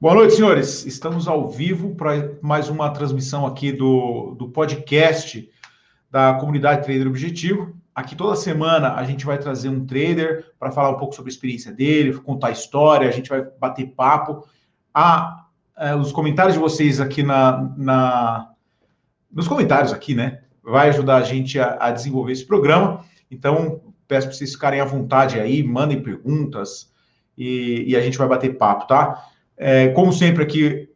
Boa noite, senhores. Estamos ao vivo para mais uma transmissão aqui do, do podcast da comunidade Trader Objetivo. Aqui toda semana a gente vai trazer um trader para falar um pouco sobre a experiência dele, contar história, a gente vai bater papo. Ah, é, os comentários de vocês aqui na, na, nos comentários aqui, né? Vai ajudar a gente a, a desenvolver esse programa. Então, peço para vocês ficarem à vontade aí, mandem perguntas e, e a gente vai bater papo, tá? É, como sempre aqui,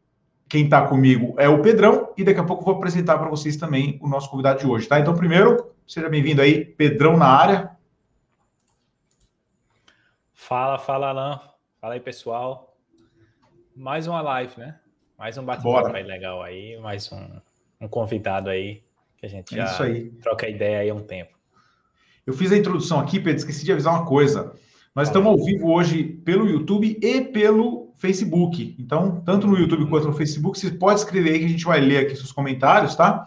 quem está comigo é o Pedrão, e daqui a pouco eu vou apresentar para vocês também o nosso convidado de hoje, tá? Então, primeiro, seja bem-vindo aí, Pedrão na área. Fala, fala, Alain. Fala aí, pessoal. Mais uma live, né? Mais um bate-papo aí legal aí, mais um, um, convidado aí, que a gente é já é troca ideia aí há um tempo. Eu fiz a introdução aqui, Pedro, esqueci de avisar uma coisa. Nós estamos ao vivo hoje pelo YouTube e pelo Facebook. Então, tanto no YouTube quanto no Facebook, você pode escrever aí que a gente vai ler aqui seus comentários, tá?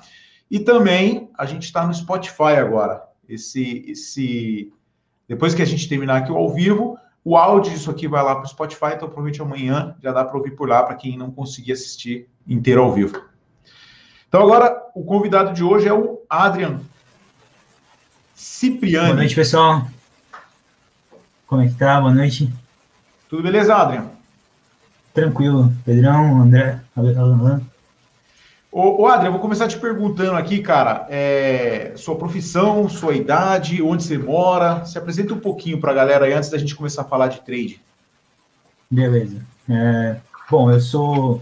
E também a gente está no Spotify agora. Esse, esse, depois que a gente terminar aqui o ao vivo, o áudio disso aqui vai lá para o Spotify, então provavelmente amanhã já dá para ouvir por lá para quem não conseguir assistir inteiro ao vivo. Então agora o convidado de hoje é o Adrian Cipriani. Boa noite, pessoal. Como é que tá? Boa noite. Tudo beleza, Adrian? Tranquilo. Pedrão, André, Alan. Ô, ô Adri, eu vou começar te perguntando aqui, cara, é, sua profissão, sua idade, onde você mora. Se apresenta um pouquinho para a galera aí antes da gente começar a falar de trade. Beleza. É, bom, eu sou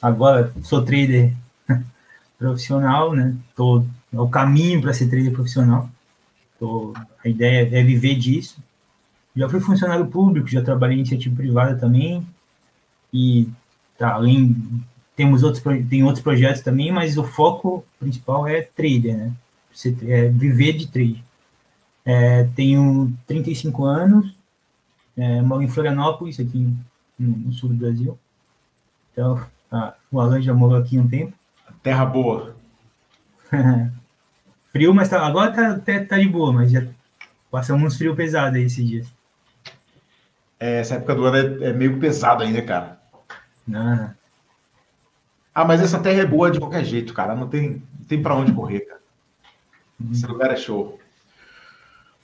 agora sou trader profissional, né? Tô é o caminho para ser trader profissional. Tô, a ideia é viver disso. Já fui funcionário público, já trabalhei em iniciativa privada também, e tá, além temos outros tem outros projetos também, mas o foco principal é trader, né? Você, é viver de trade. É, tenho 35 anos, é, moro em Florianópolis, aqui no, no sul do Brasil. Então, ah, o Alan já morou aqui um tempo. Terra boa. frio, mas tá, agora tá, tá, tá de boa, mas já passamos uns frio pesado aí esses dias. É, essa época do ano é, é meio pesado ainda, cara. Não. Ah, mas essa terra é boa de qualquer jeito, cara. Não tem, não tem para onde correr, cara. Esse lugar é show.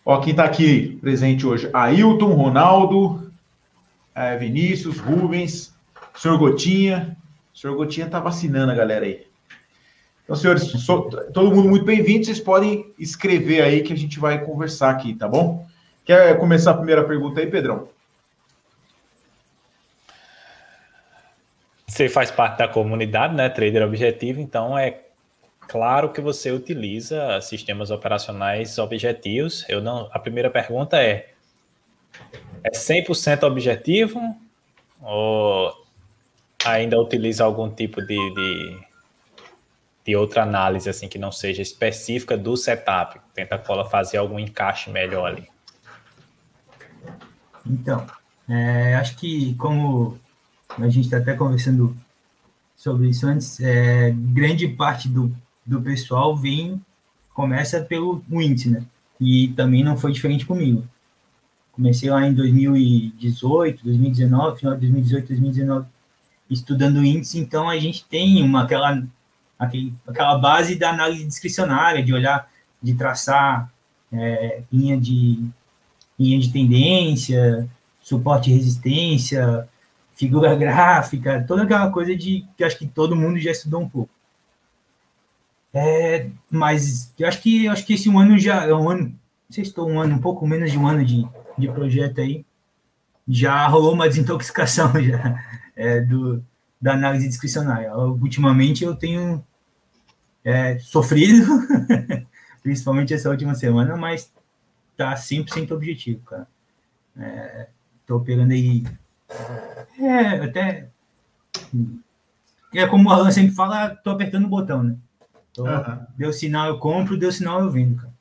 Ó, quem tá aqui presente hoje? Ailton, Ronaldo, é, Vinícius, Rubens, senhor Gotinha. O senhor Gotinha tá vacinando a galera aí. Então, senhores, todo mundo muito bem-vindo. Vocês podem escrever aí que a gente vai conversar aqui, tá bom? Quer começar a primeira pergunta aí, Pedrão? Você faz parte da comunidade, né? Trader Objetivo, então é claro que você utiliza sistemas operacionais objetivos. Eu não, a primeira pergunta é: é 100% objetivo ou ainda utiliza algum tipo de, de, de, outra análise assim que não seja específica do setup? Tenta fazer algum encaixe melhor ali. Então, é, acho que como a gente está até conversando sobre isso antes, é, grande parte do, do pessoal vem, começa pelo índice, né? E também não foi diferente comigo. Comecei lá em 2018, 2019, final de 2018, 2019, estudando índice, então a gente tem uma, aquela, aquele, aquela base da análise discricionária, de olhar, de traçar é, linha, de, linha de tendência, suporte e resistência, figura gráfica, toda aquela coisa de que acho que todo mundo já estudou um pouco. É, mas eu acho que eu acho que esse um ano já é um ano, não sei se estou um ano, um pouco menos de um ano de, de projeto aí, já rolou uma desintoxicação já é, do, da análise discricionária. Ultimamente eu tenho é, sofrido, principalmente essa última semana, mas tá 100% objetivo, cara. É, tô pegando aí é, até. É como o Alan sempre fala, tô apertando o botão, né? Tô, uhum. Deu sinal, eu compro, deu sinal, eu vendo, cara.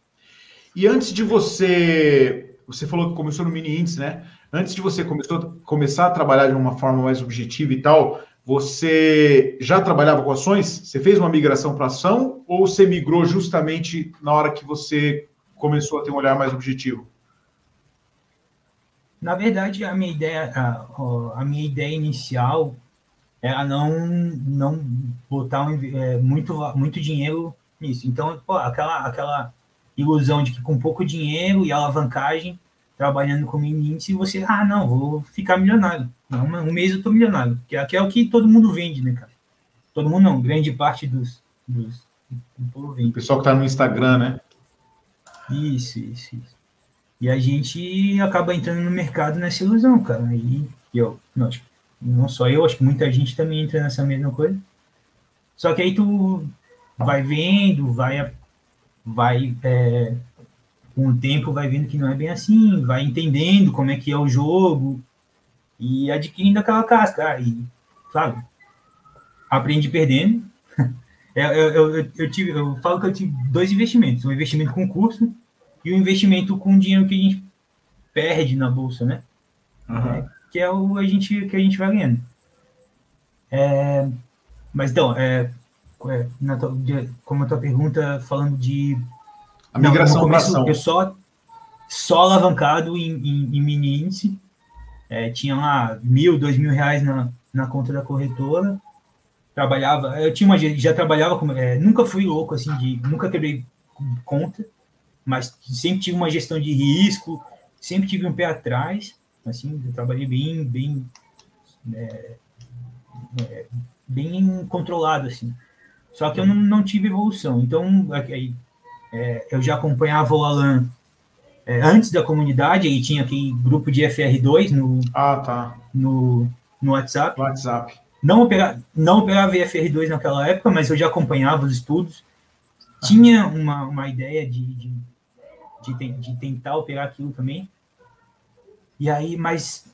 E antes de você. Você falou que começou no mini índice, né? Antes de você começou, começar a trabalhar de uma forma mais objetiva e tal, você já trabalhava com ações? Você fez uma migração para ação ou você migrou justamente na hora que você começou a ter um olhar mais objetivo? Na verdade, a minha ideia, a, a minha ideia inicial é a não, não botar um, é, muito, muito dinheiro nisso. Então, pô, aquela, aquela ilusão de que com pouco dinheiro e alavancagem, trabalhando com índice, você, ah, não, vou ficar milionário. Não, um mês eu tô milionário. Aqui é o que todo mundo vende, né, cara? Todo mundo não, grande parte dos, dos do povo vende. O pessoal que tá no Instagram, né? Isso, isso, isso. E a gente acaba entrando no mercado nessa ilusão, cara. E eu, não, tipo, não só eu, acho que muita gente também entra nessa mesma coisa. Só que aí tu vai vendo, vai, vai é, com o tempo vai vendo que não é bem assim, vai entendendo como é que é o jogo e adquirindo aquela casca. E, sabe, aprende perdendo. eu, eu, eu, eu, tive, eu falo que eu tive dois investimentos, um investimento com curso e um investimento com dinheiro que a gente perde na bolsa, né? Uhum. É, que é o a gente, que a gente vai ganhando. É, mas então, é, é na tua, como a tua pergunta, falando de. A migração para ação. Eu só, só alavancado em, em, em mini índice. É, tinha lá mil, dois mil reais na, na conta da corretora. Trabalhava, eu tinha uma, já trabalhava com, é, nunca fui louco assim de, nunca quebrei conta, mas sempre tive uma gestão de risco, sempre tive um pé atrás assim, eu trabalhei bem, bem, é, é, bem controlado, assim. Só que eu não, não tive evolução. Então, é, é eu já acompanhava o Alan é, antes da comunidade, aí tinha aquele grupo de FR2 no, ah, tá. no, no WhatsApp. WhatsApp. Não, opera, não operava FR2 naquela época, mas eu já acompanhava os estudos. Tinha uma, uma ideia de, de, de, de tentar operar aquilo também. E aí, mas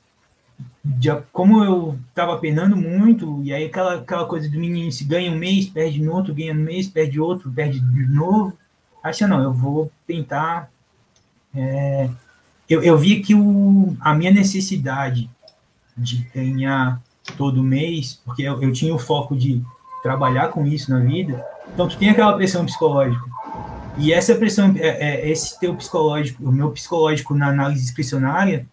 como eu estava penando muito, e aí aquela, aquela coisa do menino se ganha um mês, perde no outro, ganha um mês, perde outro, perde de novo. Acho não, eu vou tentar. É, eu, eu vi que o, a minha necessidade de ganhar todo mês, porque eu, eu tinha o foco de trabalhar com isso na vida, então tu tem aquela pressão psicológica. E essa pressão, é, é, esse teu psicológico, o meu psicológico na análise discricionária,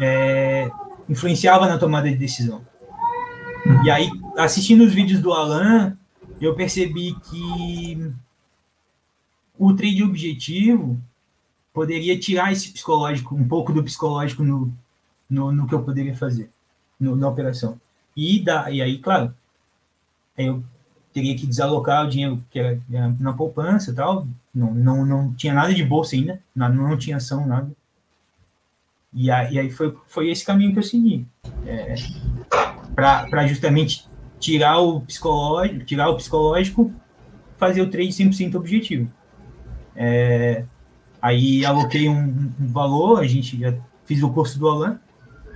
é, influenciava na tomada de decisão. E aí, assistindo os vídeos do Alan, eu percebi que o trade objetivo poderia tirar esse psicológico, um pouco do psicológico no, no, no que eu poderia fazer no, na operação. E, da, e aí, claro, eu teria que desalocar o dinheiro que era, era na poupança e tal, não, não, não tinha nada de bolsa ainda, não, não tinha ação, nada. E aí, e aí foi, foi esse caminho que eu segui. É, para justamente tirar o psicológico, tirar o psicológico, fazer o trade 100% objetivo. É, aí aloquei um, um, valor, a gente já fiz o curso do Alan,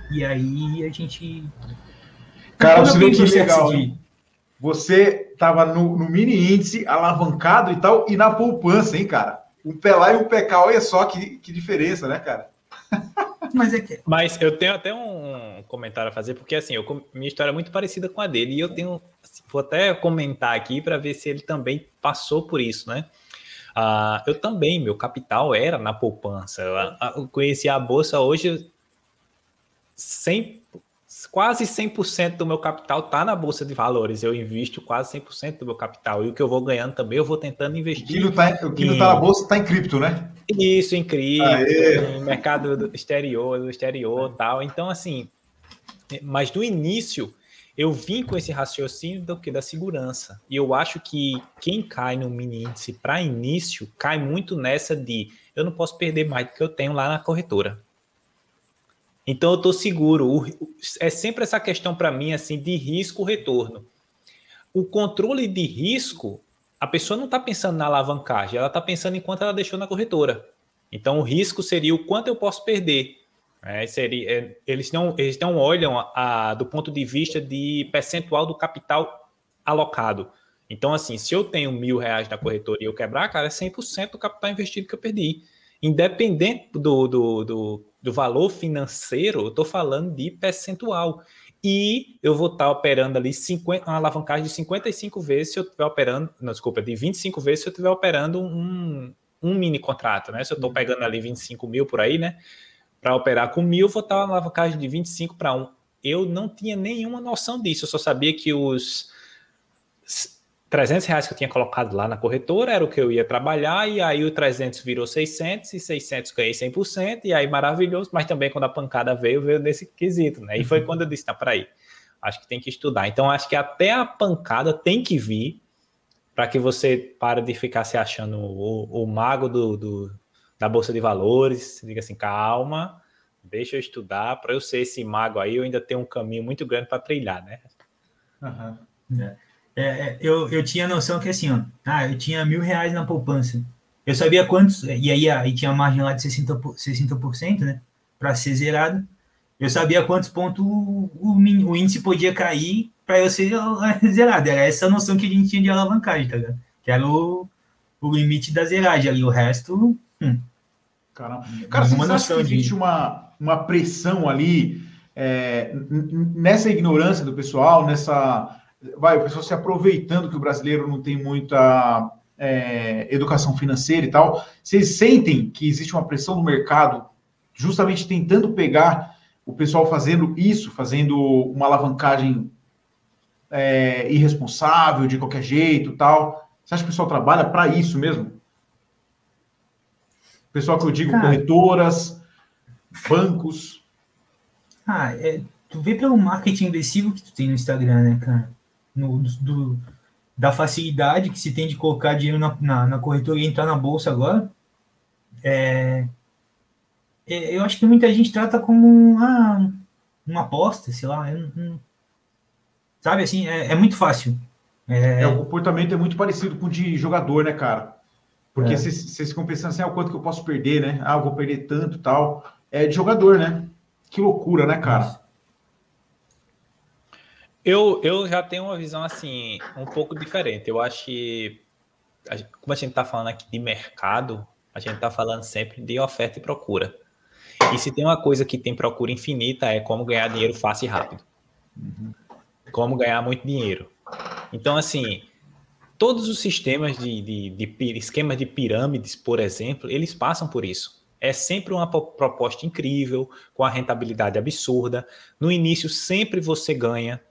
e aí a gente. Cara, você vê que legal. De... Você estava no, no, mini índice, alavancado e tal, e na poupança, hein, cara? Um pé lá e um pé cá, olha só que, que diferença, né, cara? Mas, é que... Mas eu tenho até um comentário a fazer, porque assim, eu, minha história é muito parecida com a dele, e eu tenho. Assim, vou até comentar aqui para ver se ele também passou por isso, né? Uh, eu também, meu capital era na poupança. Eu, eu conheci a bolsa hoje 100, quase 100% do meu capital está na bolsa de valores. Eu invisto quase 100% do meu capital. E o que eu vou ganhando também, eu vou tentando investir. O que não está na bolsa está em cripto, né? Isso, em cripto, Aê. em mercado exterior, do exterior tal. Então, assim, mas no início eu vim com esse raciocínio do que da segurança. E eu acho que quem cai no mini índice para início cai muito nessa de eu não posso perder mais do que eu tenho lá na corretora. Então eu estou seguro. é sempre essa questão para mim assim de risco retorno. O controle de risco, a pessoa não está pensando na alavancagem, ela está pensando em quanto ela deixou na corretora. Então o risco seria o quanto eu posso perder. É, seria, é, eles, não, eles não olham a, a, do ponto de vista de percentual do capital alocado. Então, assim, se eu tenho mil reais na corretora e eu quebrar, cara, é 100% do capital investido que eu perdi. Independente do, do, do do valor financeiro, eu estou falando de percentual. E eu vou estar tá operando ali 50, uma alavancagem de 55 vezes se eu estiver operando, não, desculpa, de 25 vezes se eu estiver operando um, um mini contrato, né? Se eu estou pegando ali 25 mil por aí, né? Para operar com mil, vou estar tá uma alavancagem de 25 para 1. eu não tinha nenhuma noção disso. Eu só sabia que os 300 reais que eu tinha colocado lá na corretora era o que eu ia trabalhar, e aí o 300 virou 600, e 600 ganhei 100%, e aí maravilhoso, mas também quando a pancada veio, veio nesse quesito, né? E foi uhum. quando eu disse, tá, peraí, acho que tem que estudar. Então, acho que até a pancada tem que vir para que você pare de ficar se achando o, o mago do, do, da Bolsa de Valores, diga assim, calma, deixa eu estudar, para eu ser esse mago aí, eu ainda tenho um caminho muito grande para trilhar, né? Uhum. É. É, eu, eu tinha noção que assim, ó, ah, eu tinha mil reais na poupança. Eu sabia quantos, e aí, aí tinha a margem lá de 60%, 60% né, para ser zerado. Eu sabia quantos pontos o, o, o índice podia cair para eu ser zerado. Era essa noção que a gente tinha de alavancagem, tá ligado? Que era o, o limite da zeragem ali. O resto. Hum. Caramba. Cara, você acha que existe de... uma, uma pressão ali é, nessa ignorância do pessoal, nessa vai, o pessoal se aproveitando que o brasileiro não tem muita é, educação financeira e tal. Vocês sentem que existe uma pressão no mercado justamente tentando pegar o pessoal fazendo isso, fazendo uma alavancagem é, irresponsável de qualquer jeito tal? Você acha que o pessoal trabalha para isso mesmo? Pessoal que eu digo, Cara, corretoras, bancos. Ah, é, tu vê pelo marketing agressivo que tu tem no Instagram, né, cara? No, do, da facilidade que se tem de colocar dinheiro na, na, na corretora e entrar na bolsa agora, é, é, eu acho que muita gente trata como uma, uma aposta, sei lá. sabe assim, é, é muito fácil. É... é... o comportamento é muito parecido com o de jogador, né, cara? Porque vocês é. ficam pensando assim, ah, o quanto que eu posso perder, né? Ah, eu vou perder tanto tal. É de jogador, né? Que loucura, né, cara? Eu, eu já tenho uma visão assim, um pouco diferente. Eu acho que, como a gente está falando aqui de mercado, a gente está falando sempre de oferta e procura. E se tem uma coisa que tem procura infinita é como ganhar dinheiro fácil e rápido. Como ganhar muito dinheiro. Então, assim, todos os sistemas de, de, de esquemas de pirâmides, por exemplo, eles passam por isso. É sempre uma proposta incrível, com a rentabilidade absurda. No início, sempre você ganha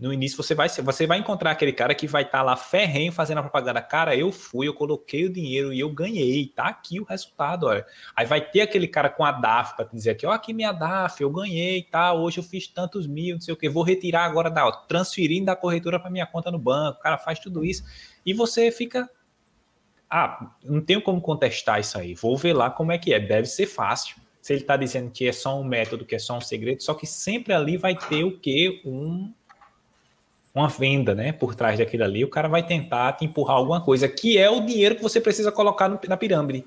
no início você vai você vai encontrar aquele cara que vai estar tá lá ferrenho fazendo a propaganda. Cara, eu fui, eu coloquei o dinheiro e eu ganhei, tá aqui o resultado, olha. Aí vai ter aquele cara com a DAF para dizer aqui, ó, aqui minha DAF, eu ganhei, tá? Hoje eu fiz tantos mil, não sei o que, vou retirar agora da, ó, transferindo da corretora para minha conta no banco. O cara faz tudo isso e você fica ah, não tenho como contestar isso aí. Vou ver lá como é que é. Deve ser fácil. Se ele está dizendo que é só um método, que é só um segredo, só que sempre ali vai ter o que um uma venda, né, por trás daquilo ali, o cara vai tentar te empurrar alguma coisa, que é o dinheiro que você precisa colocar no, na pirâmide.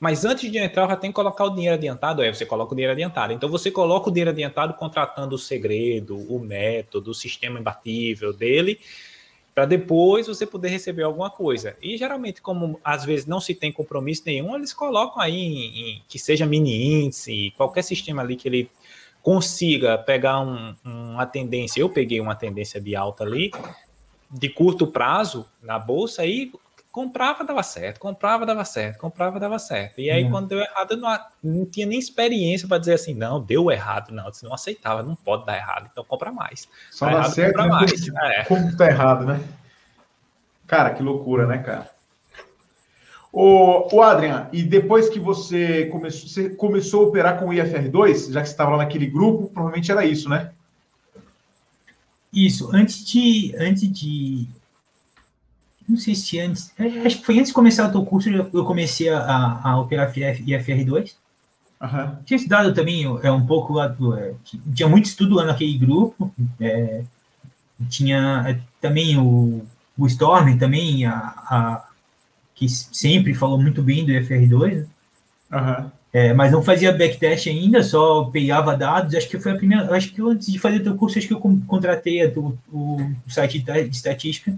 Mas antes de entrar, já tem que colocar o dinheiro adiantado. É, você coloca o dinheiro adiantado. Então você coloca o dinheiro adiantado contratando o segredo, o método, o sistema imbatível dele, para depois você poder receber alguma coisa. E geralmente, como às vezes não se tem compromisso nenhum, eles colocam aí em, em, que seja mini índice, qualquer sistema ali que ele consiga pegar um, uma tendência, eu peguei uma tendência de alta ali, de curto prazo na bolsa e comprava, dava certo, comprava, dava certo, comprava, dava certo. E aí, quando deu errado, eu não, não tinha nem experiência para dizer assim, não, deu errado, não, você não aceitava, não pode dar errado, então compra mais. Só dá, dá errado, certo, compra né? mais. É. Como tá errado, né? Cara, que loucura, né, cara? O, o Adrian, e depois que você começou, você começou a operar com o IFR2, já que você estava lá naquele grupo, provavelmente era isso, né? Isso, antes de. Antes de. Não sei se antes. É, acho que foi antes de começar o teu curso, eu comecei a, a operar IFR2. Uhum. Tinha estudado também é, um pouco lá do. É, tinha muito estudo lá naquele grupo. É, tinha é, também o, o Storm, também a, a que sempre falou muito bem do FR2, uhum. é, mas não fazia backtest ainda, só pegava dados. Acho que foi a primeira. Acho que antes de fazer o teu curso, acho que eu contratei o, o site de estatística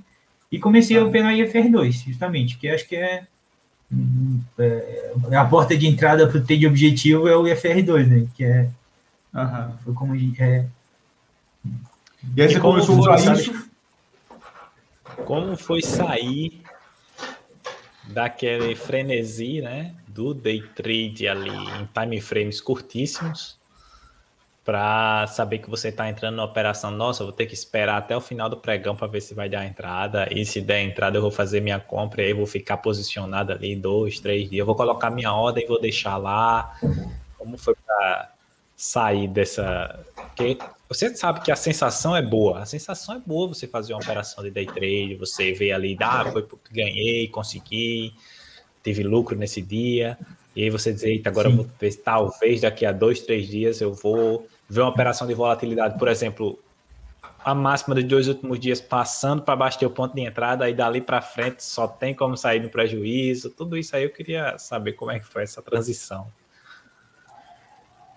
e comecei uhum. a operar IFR2, justamente, porque acho que é, é a porta de entrada para o T de objetivo é o IFR2, né? Que é. Uhum. Foi como. É, e aí você e começou a usar isso? Como foi sair daquele frenesi, né, do day trade ali em time frames curtíssimos para saber que você está entrando na operação. Nossa, vou ter que esperar até o final do pregão para ver se vai dar entrada. E se der entrada, eu vou fazer minha compra e aí vou ficar posicionado ali dois, três dias. Eu vou colocar minha ordem e vou deixar lá. Como foi para sair dessa. Porque você sabe que a sensação é boa. A sensação é boa você fazer uma operação de day trade, você vê ali, ah, foi porque ganhei, consegui, tive lucro nesse dia. E aí você diz, eita, agora vou ver, talvez daqui a dois, três dias eu vou ver uma operação de volatilidade, por exemplo, a máxima dos dois últimos dias passando para baixo do ponto de entrada, aí dali para frente só tem como sair no prejuízo. Tudo isso aí eu queria saber como é que foi essa transição.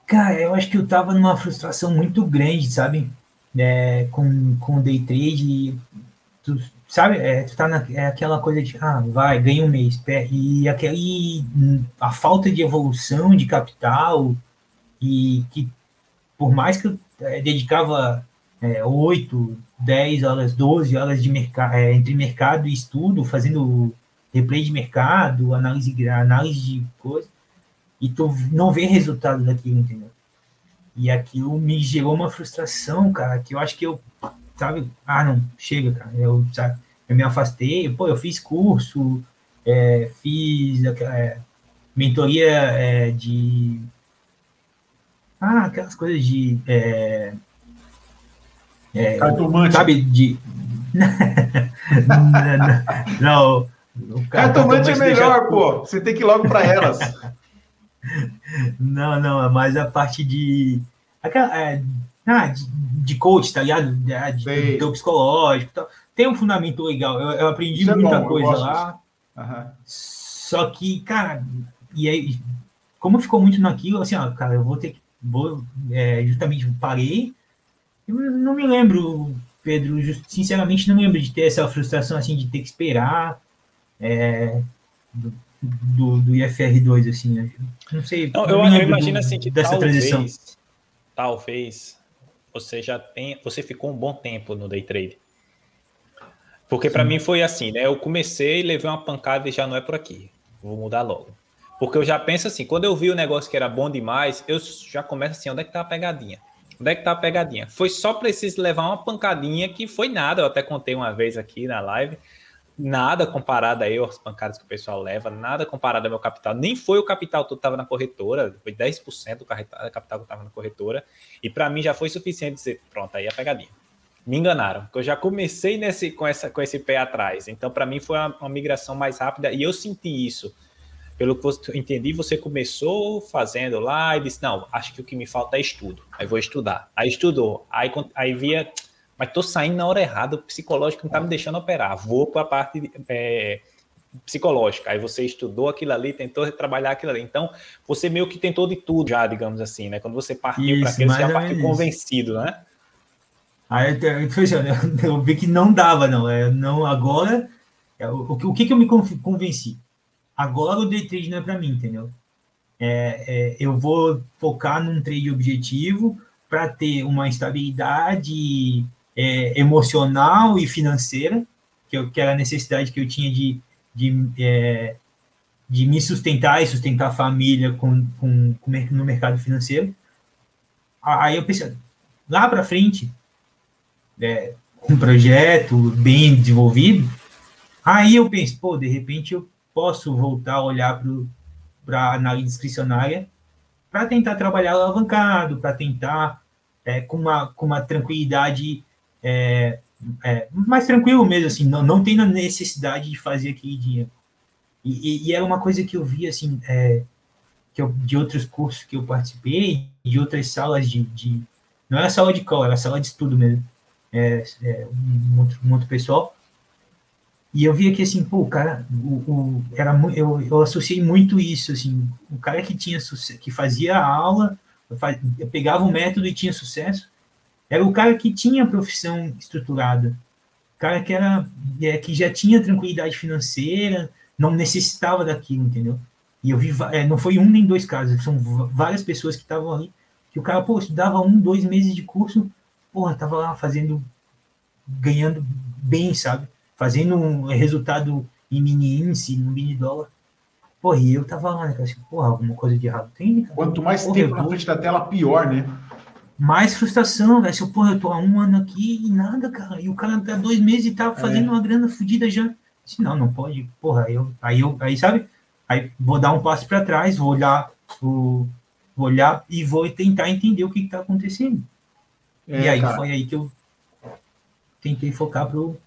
Cara, eu acho que eu tava numa frustração muito grande, sabe? É, com, com day trade. Tu, sabe? É, tu tá na, é aquela coisa de, ah, vai, ganha um mês. E, aquele, a falta de evolução de capital, e que por mais que eu é, dedicava é, 8, 10 horas, 12 horas de mercado, é, entre mercado e estudo, fazendo replay de mercado, análise, análise de coisa, e tu não vê resultado daquilo, entendeu? E aquilo me gerou uma frustração, cara, que eu acho que eu, sabe, ah, não, chega, cara, eu, sabe, eu me afastei, pô, eu fiz curso, é, fiz é, mentoria é, de, ah, aquelas coisas de, é, é, Cartomante. sabe, de, não, não, Cartomante é melhor, pô, você tem que ir logo para elas. Não, não, é mais a parte de. Aquela, é, ah, de, de coach, tá ligado? De, de, de psicológico tal. Tem um fundamento legal. Eu, eu aprendi Isso é muita é coisa lá. Uhum. Só que, cara, e aí, como ficou muito naquilo, assim, ó, cara, eu vou ter que. Vou, é, justamente parei. Eu não me lembro, Pedro, sinceramente não me lembro de ter essa frustração assim de ter que esperar. É, do, do IFR2, assim. Não sei. Não, eu, eu imagino assim que dessa talvez, transição. talvez você já tem, você ficou um bom tempo no day trade. Porque para mim foi assim, né? Eu comecei, levei uma pancada e já não é por aqui. Vou mudar logo. Porque eu já penso assim, quando eu vi o negócio que era bom demais, eu já começo assim, onde é que tá a pegadinha? Onde é que tá a pegadinha? Foi só preciso levar uma pancadinha que foi nada, eu até contei uma vez aqui na live nada comparado aí aos pancadas que o pessoal leva, nada comparado ao meu capital. Nem foi o capital todo que estava na corretora, foi 10% do capital que estava na corretora. E para mim já foi suficiente dizer, pronto, aí é pegadinha. Me enganaram, porque eu já comecei nesse, com, essa, com esse pé atrás. Então, para mim, foi uma, uma, migração mais rápida e eu senti isso. Pelo que eu entendi, você começou fazendo lá e disse: Não, acho que o que me falta é estudo. Aí vou estudar. Aí estudou. Aí, aí via mas tô saindo na hora errada, o psicológico não tá me deixando operar. Vou para a parte é, psicológica. Aí você estudou aquilo ali, tentou trabalhar aquilo ali. Então, você meio que tentou de tudo já, digamos assim, né? Quando você partiu para aquilo, você já partiu convencido, né? Aí eu, eu, vi que não dava, não. É, não agora, é, o, o, que, que eu me convenci? Agora o day trade não é para mim, entendeu? É, é, eu vou focar num trade objetivo para ter uma estabilidade é, emocional e financeira, que, eu, que era a necessidade que eu tinha de, de, é, de me sustentar e sustentar a família com, com, com, no mercado financeiro. Aí eu pensei, lá para frente, é, um projeto bem desenvolvido, aí eu penso, pô, de repente eu posso voltar a olhar para a análise discricionária para tentar trabalhar alavancado, para tentar é, com, uma, com uma tranquilidade é, é, mais tranquilo mesmo, assim, não, não a necessidade de fazer aquele dinheiro. E, e, e era uma coisa que eu vi, assim, é, que eu, de outros cursos que eu participei, de outras salas de, de não era sala de cola, era sala de estudo mesmo, é, é, um, outro, um outro pessoal, e eu vi aqui assim, pô, o cara, o, o, era, eu, eu associei muito isso, assim, o cara que tinha que fazia a aula, eu pegava um método e tinha sucesso, era o cara que tinha a profissão estruturada, o cara que era é, que já tinha tranquilidade financeira, não necessitava daquilo, entendeu? E eu vi, é, não foi um nem dois casos, são várias pessoas que estavam ali, que o cara, pô, estudava um, dois meses de curso, porra, tava lá fazendo, ganhando bem, sabe? Fazendo um resultado em mini índice, no mini dólar. Porra, e eu tava lá, né? Assim, porra, alguma coisa de errado tem, cara? Quanto mais porra, tempo na frente da tela, pior, né? Mais frustração, velho. Se eu, porra, eu tô há um ano aqui e nada, cara. E o cara tá dois meses e tá é. fazendo é. uma grana fodida já. Disse, não, não pode. Porra, eu, aí eu, aí sabe? Aí vou dar um passo para trás, vou olhar o, vou olhar e vou tentar entender o que está acontecendo. É, e aí cara. foi aí que eu tentei focar pro.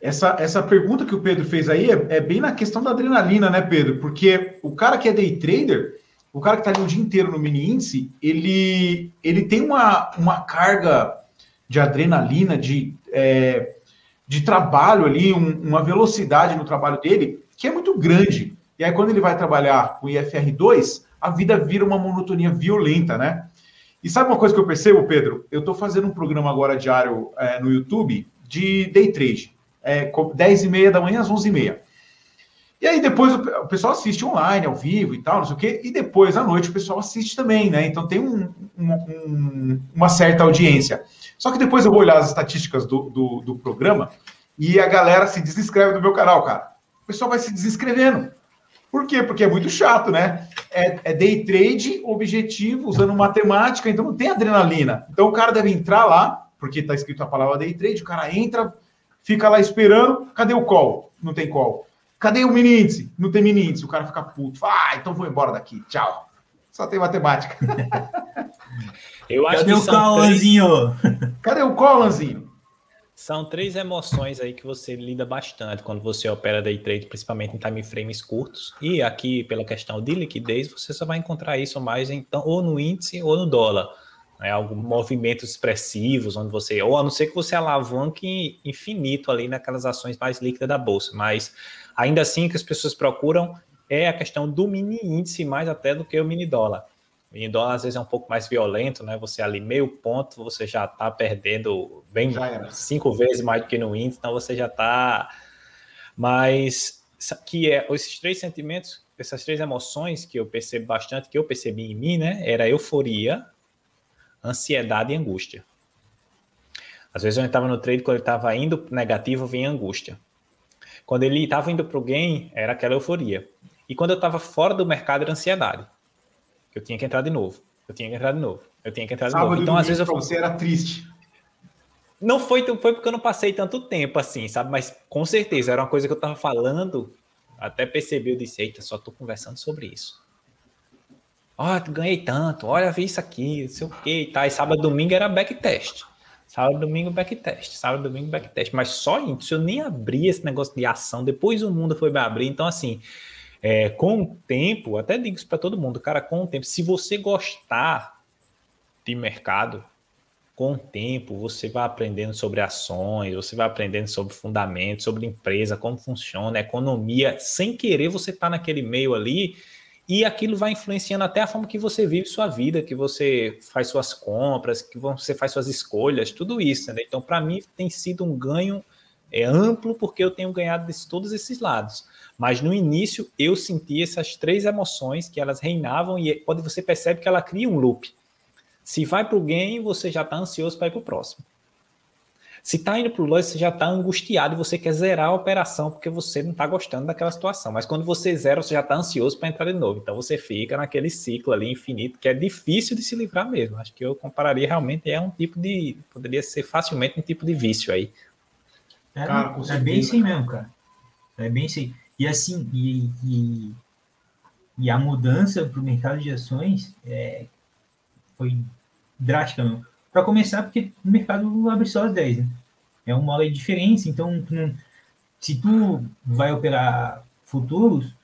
Essa, essa pergunta que o Pedro fez aí é, é bem na questão da adrenalina, né, Pedro? Porque o cara que é day trader, o cara que está ali o dia inteiro no mini índice, ele, ele tem uma, uma carga de adrenalina, de, é, de trabalho ali, um, uma velocidade no trabalho dele que é muito grande. E aí, quando ele vai trabalhar com IFR2, a vida vira uma monotonia violenta, né? E sabe uma coisa que eu percebo, Pedro? Eu estou fazendo um programa agora diário é, no YouTube de day trade, é, 10 e meia da manhã às 11 e meia. E aí depois o pessoal assiste online, ao vivo e tal, não sei o quê, e depois à noite o pessoal assiste também, né? Então tem um, um, um, uma certa audiência. Só que depois eu vou olhar as estatísticas do, do, do programa e a galera se desinscreve do meu canal, cara. O pessoal vai se desinscrevendo. Por quê? Porque é muito chato, né? É, é, day trade, objetivo, usando matemática, então não tem adrenalina. Então o cara deve entrar lá, porque está escrito a palavra day trade, o cara entra, fica lá esperando, cadê o call? Não tem call. Cadê o mini índice? Não tem mini índice. O cara fica puto. Ah, então vou embora daqui. Tchau. Só tem matemática. Eu acho Cadê que o call, três... Cadê o call, Lanzinho? São três emoções aí que você lida bastante quando você opera day trade, principalmente em time frames curtos. E aqui, pela questão de liquidez, você só vai encontrar isso mais então ou no índice ou no dólar. Né? Alguns movimentos expressivos, onde você, ou a não ser que você alavanque infinito ali naquelas ações mais líquidas da bolsa. Mas ainda assim, o que as pessoas procuram é a questão do mini índice mais até do que o mini dólar. Em dólar, às vezes, é um pouco mais violento, né? Você ali meio ponto, você já está perdendo bem cinco vezes mais do que no índice, então você já está. Mas que é esses três sentimentos, essas três emoções que eu percebo bastante, que eu percebi em mim, né? Era euforia, ansiedade e angústia. Às vezes eu estava no trade, quando ele estava indo negativo, vinha angústia. Quando ele estava indo para o gain, era aquela euforia. E quando eu estava fora do mercado, era ansiedade eu tinha que entrar de novo. Eu tinha que entrar de novo. Eu tinha que entrar de Sábado novo. Então, às vezes, eu... você era triste. Não foi, foi porque eu não passei tanto tempo assim, sabe? Mas com certeza era uma coisa que eu tava falando. Até percebi, eu disse, eita, só tô conversando sobre isso. Ó, oh, ganhei tanto, olha, vi isso aqui, não sei o que e tá. E sábado domingo era backtest. Sábado domingo backtest. Sábado domingo backtest. Mas só isso, eu nem abri esse negócio de ação. Depois o mundo foi abrir. Então, assim, é, com o tempo, até digo isso para todo mundo, cara, com o tempo, se você gostar de mercado, com o tempo você vai aprendendo sobre ações, você vai aprendendo sobre fundamentos, sobre empresa, como funciona, economia, sem querer você está naquele meio ali e aquilo vai influenciando até a forma que você vive sua vida, que você faz suas compras, que você faz suas escolhas, tudo isso, né? Então, para mim, tem sido um ganho é, amplo porque eu tenho ganhado de todos esses lados. Mas no início eu senti essas três emoções que elas reinavam e quando você percebe que ela cria um loop. Se vai para o game, você já está ansioso para ir para o próximo. Se está indo para o loss, você já está angustiado e você quer zerar a operação porque você não está gostando daquela situação. Mas quando você zera, você já está ansioso para entrar de novo. Então você fica naquele ciclo ali infinito que é difícil de se livrar mesmo. Acho que eu compararia realmente é um tipo de. Poderia ser facilmente um tipo de vício aí. É, cara, é bem assim mesmo, cara. É bem assim. E assim, e, e, e a mudança para o mercado de ações é, foi drástica, não. Para começar, porque o mercado abre só às 10, né? É uma hora de diferença, então não, se tu vai operar futuros,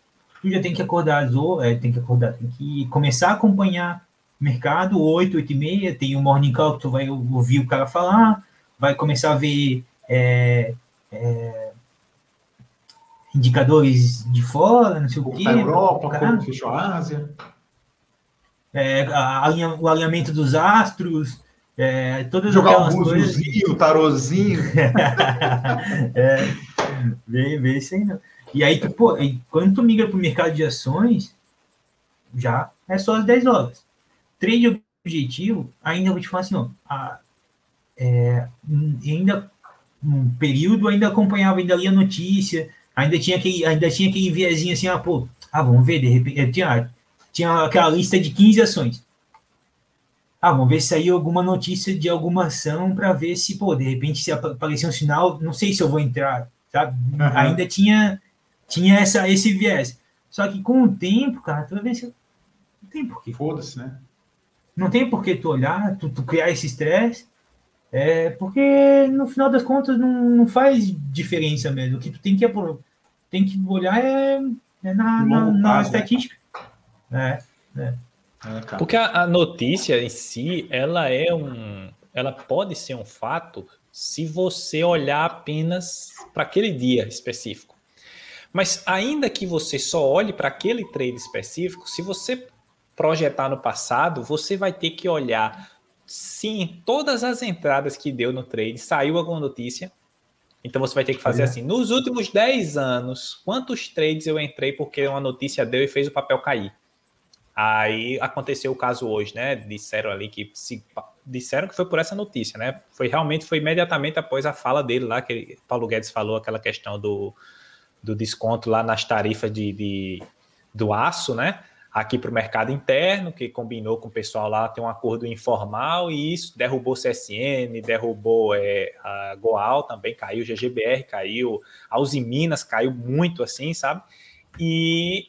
tu já tem que acordar às é, tem que acordar, tem que começar a acompanhar o mercado, 8, 8 e meia, tem o morning call que tu vai ouvir o cara falar, vai começar a ver é, é, indicadores de fora, não sei o, o quê. Europa, como fechou a Ásia. É, a, a, o alinhamento dos astros, é, todas Jogar um coisas. o tarozinho. é, vê isso aí não. E aí, tu, pô, quando tu migra para o mercado de ações, já é só as 10 horas. Trade objetivo, ainda vou te falar assim, ó, a, é, ainda um período ainda acompanhava, ainda lia notícia, ainda tinha aquele, ainda tinha aquele viezinho assim, ah, pô, ah, vamos ver, de repente, tinha, tinha aquela lista de 15 ações. Ah, vamos ver se saiu alguma notícia de alguma ação para ver se, pô, de repente, se aparecer um sinal, não sei se eu vou entrar, sabe? Uhum. Ainda tinha, tinha essa, esse viés. Só que com o tempo, cara, tu vai ver se. Não tem porquê. Foda-se, né? Não tem porquê tu olhar, tu, tu criar esse estresse. É, porque no final das contas não, não faz diferença mesmo. O que tu tem que, tem que olhar é, é na, na, na né? estatística. Né? É, é. É, Porque a, a, notícia em si, ela é um, ela pode ser um fato se você olhar apenas para aquele dia específico. Mas ainda que você só olhe para aquele trade específico, se você projetar no passado, você vai ter que olhar se em todas as entradas que deu no trade saiu alguma notícia. Então você vai ter que fazer assim: nos últimos 10 anos, quantos trades eu entrei porque uma notícia deu e fez o papel cair? Aí aconteceu o caso hoje, né? Disseram ali que se, disseram que foi por essa notícia, né? Foi realmente foi imediatamente após a fala dele lá que Paulo Guedes falou aquela questão do, do desconto lá nas tarifas de, de do aço, né? Aqui para o mercado interno, que combinou com o pessoal lá, tem um acordo informal, e isso derrubou o CSN, derrubou é, a Goal também, caiu, o GGBR caiu, a Uzi Minas caiu muito assim, sabe? E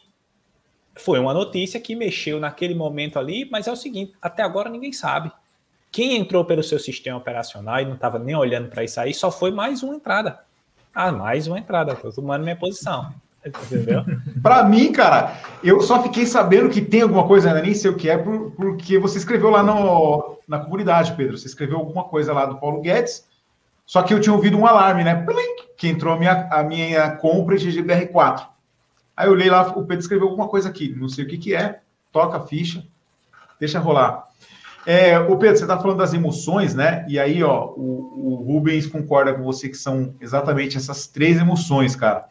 foi uma notícia que mexeu naquele momento ali, mas é o seguinte: até agora ninguém sabe. Quem entrou pelo seu sistema operacional e não estava nem olhando para isso aí, só foi mais uma entrada. Ah, mais uma entrada, estou tomando minha posição. Entendeu? para mim, cara, eu só fiquei sabendo que tem alguma coisa, ainda nem sei o que é, porque você escreveu lá no, na comunidade, Pedro. Você escreveu alguma coisa lá do Paulo Guedes, só que eu tinha ouvido um alarme, né? Que entrou a minha, a minha compra em GGBR4. Aí eu olhei lá, o Pedro escreveu alguma coisa aqui, não sei o que, que é, toca a ficha, deixa rolar. É, o Pedro, você está falando das emoções, né? E aí, ó, o, o, Rubens concorda com você que são exatamente essas três emoções, cara.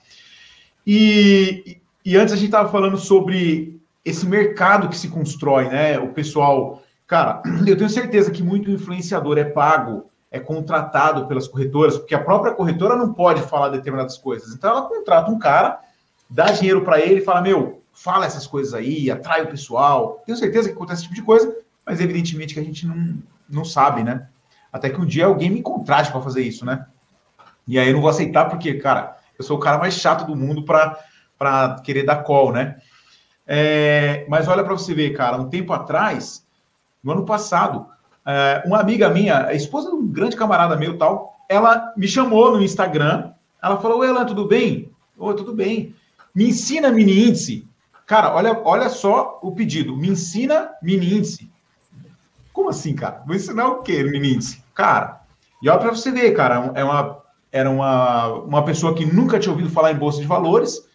E, e antes a gente estava falando sobre esse mercado que se constrói, né? O pessoal, cara, eu tenho certeza que muito influenciador é pago, é contratado pelas corretoras, porque a própria corretora não pode falar determinadas coisas. Então ela contrata um cara dá dinheiro para ele e fala: Meu, fala essas coisas aí, atrai o pessoal. Tenho certeza que acontece esse tipo de coisa, mas evidentemente que a gente não, não sabe, né? Até que um dia alguém me contrate para fazer isso, né? E aí eu não vou aceitar, porque, cara, eu sou o cara mais chato do mundo para querer dar call, né? É, mas olha para você ver, cara, um tempo atrás, no ano passado, é, uma amiga minha, a esposa de um grande camarada meu tal, ela me chamou no Instagram, ela falou: Oi, Elan, tudo bem? Oi, tudo bem. Me ensina mini índice. Cara, olha, olha só o pedido. Me ensina mini índice. Como assim, cara? Vou ensinar o quê, mini índice? Cara, e olha para você ver, cara, é uma, era uma, uma pessoa que nunca tinha ouvido falar em bolsa de valores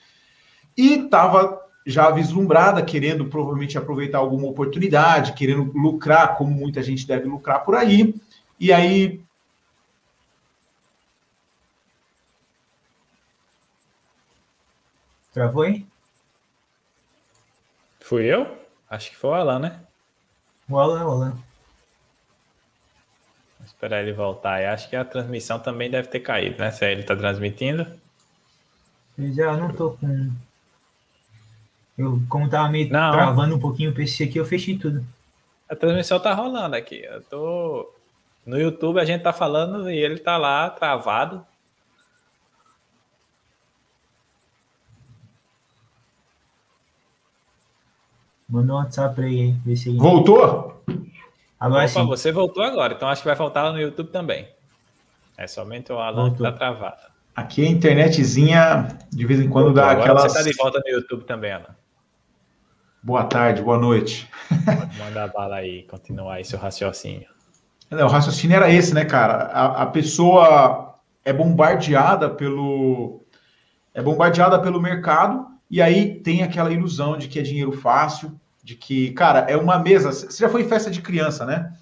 e estava já vislumbrada, querendo provavelmente aproveitar alguma oportunidade, querendo lucrar, como muita gente deve lucrar por aí. E aí Travou, hein? Fui eu? Acho que foi o Alan, né? O Alan, o Alan. Vou esperar ele voltar. Eu acho que a transmissão também deve ter caído, né? Se ele tá transmitindo. Eu já não tô com. Eu, como tava meio não. travando um pouquinho o PC aqui, eu fechei tudo. A transmissão tá rolando aqui. Eu tô. No YouTube a gente tá falando e ele tá lá travado. Manda um WhatsApp pra aí, ver se Voltou? Agora Opa, sim. Você voltou agora, então acho que vai faltar lá no YouTube também. É somente o Alan voltou. que tá travado. Aqui a internetzinha, de vez em quando, voltou. dá aquela. Você tá de volta no YouTube também, Alan. Boa tarde, boa noite. Pode mandar bala aí, continuar aí seu raciocínio. Não, o raciocínio era esse, né, cara? A, a pessoa é bombardeada pelo é bombardeada pelo mercado e aí tem aquela ilusão de que é dinheiro fácil, de que, cara, é uma mesa. Você já foi em festa de criança, né?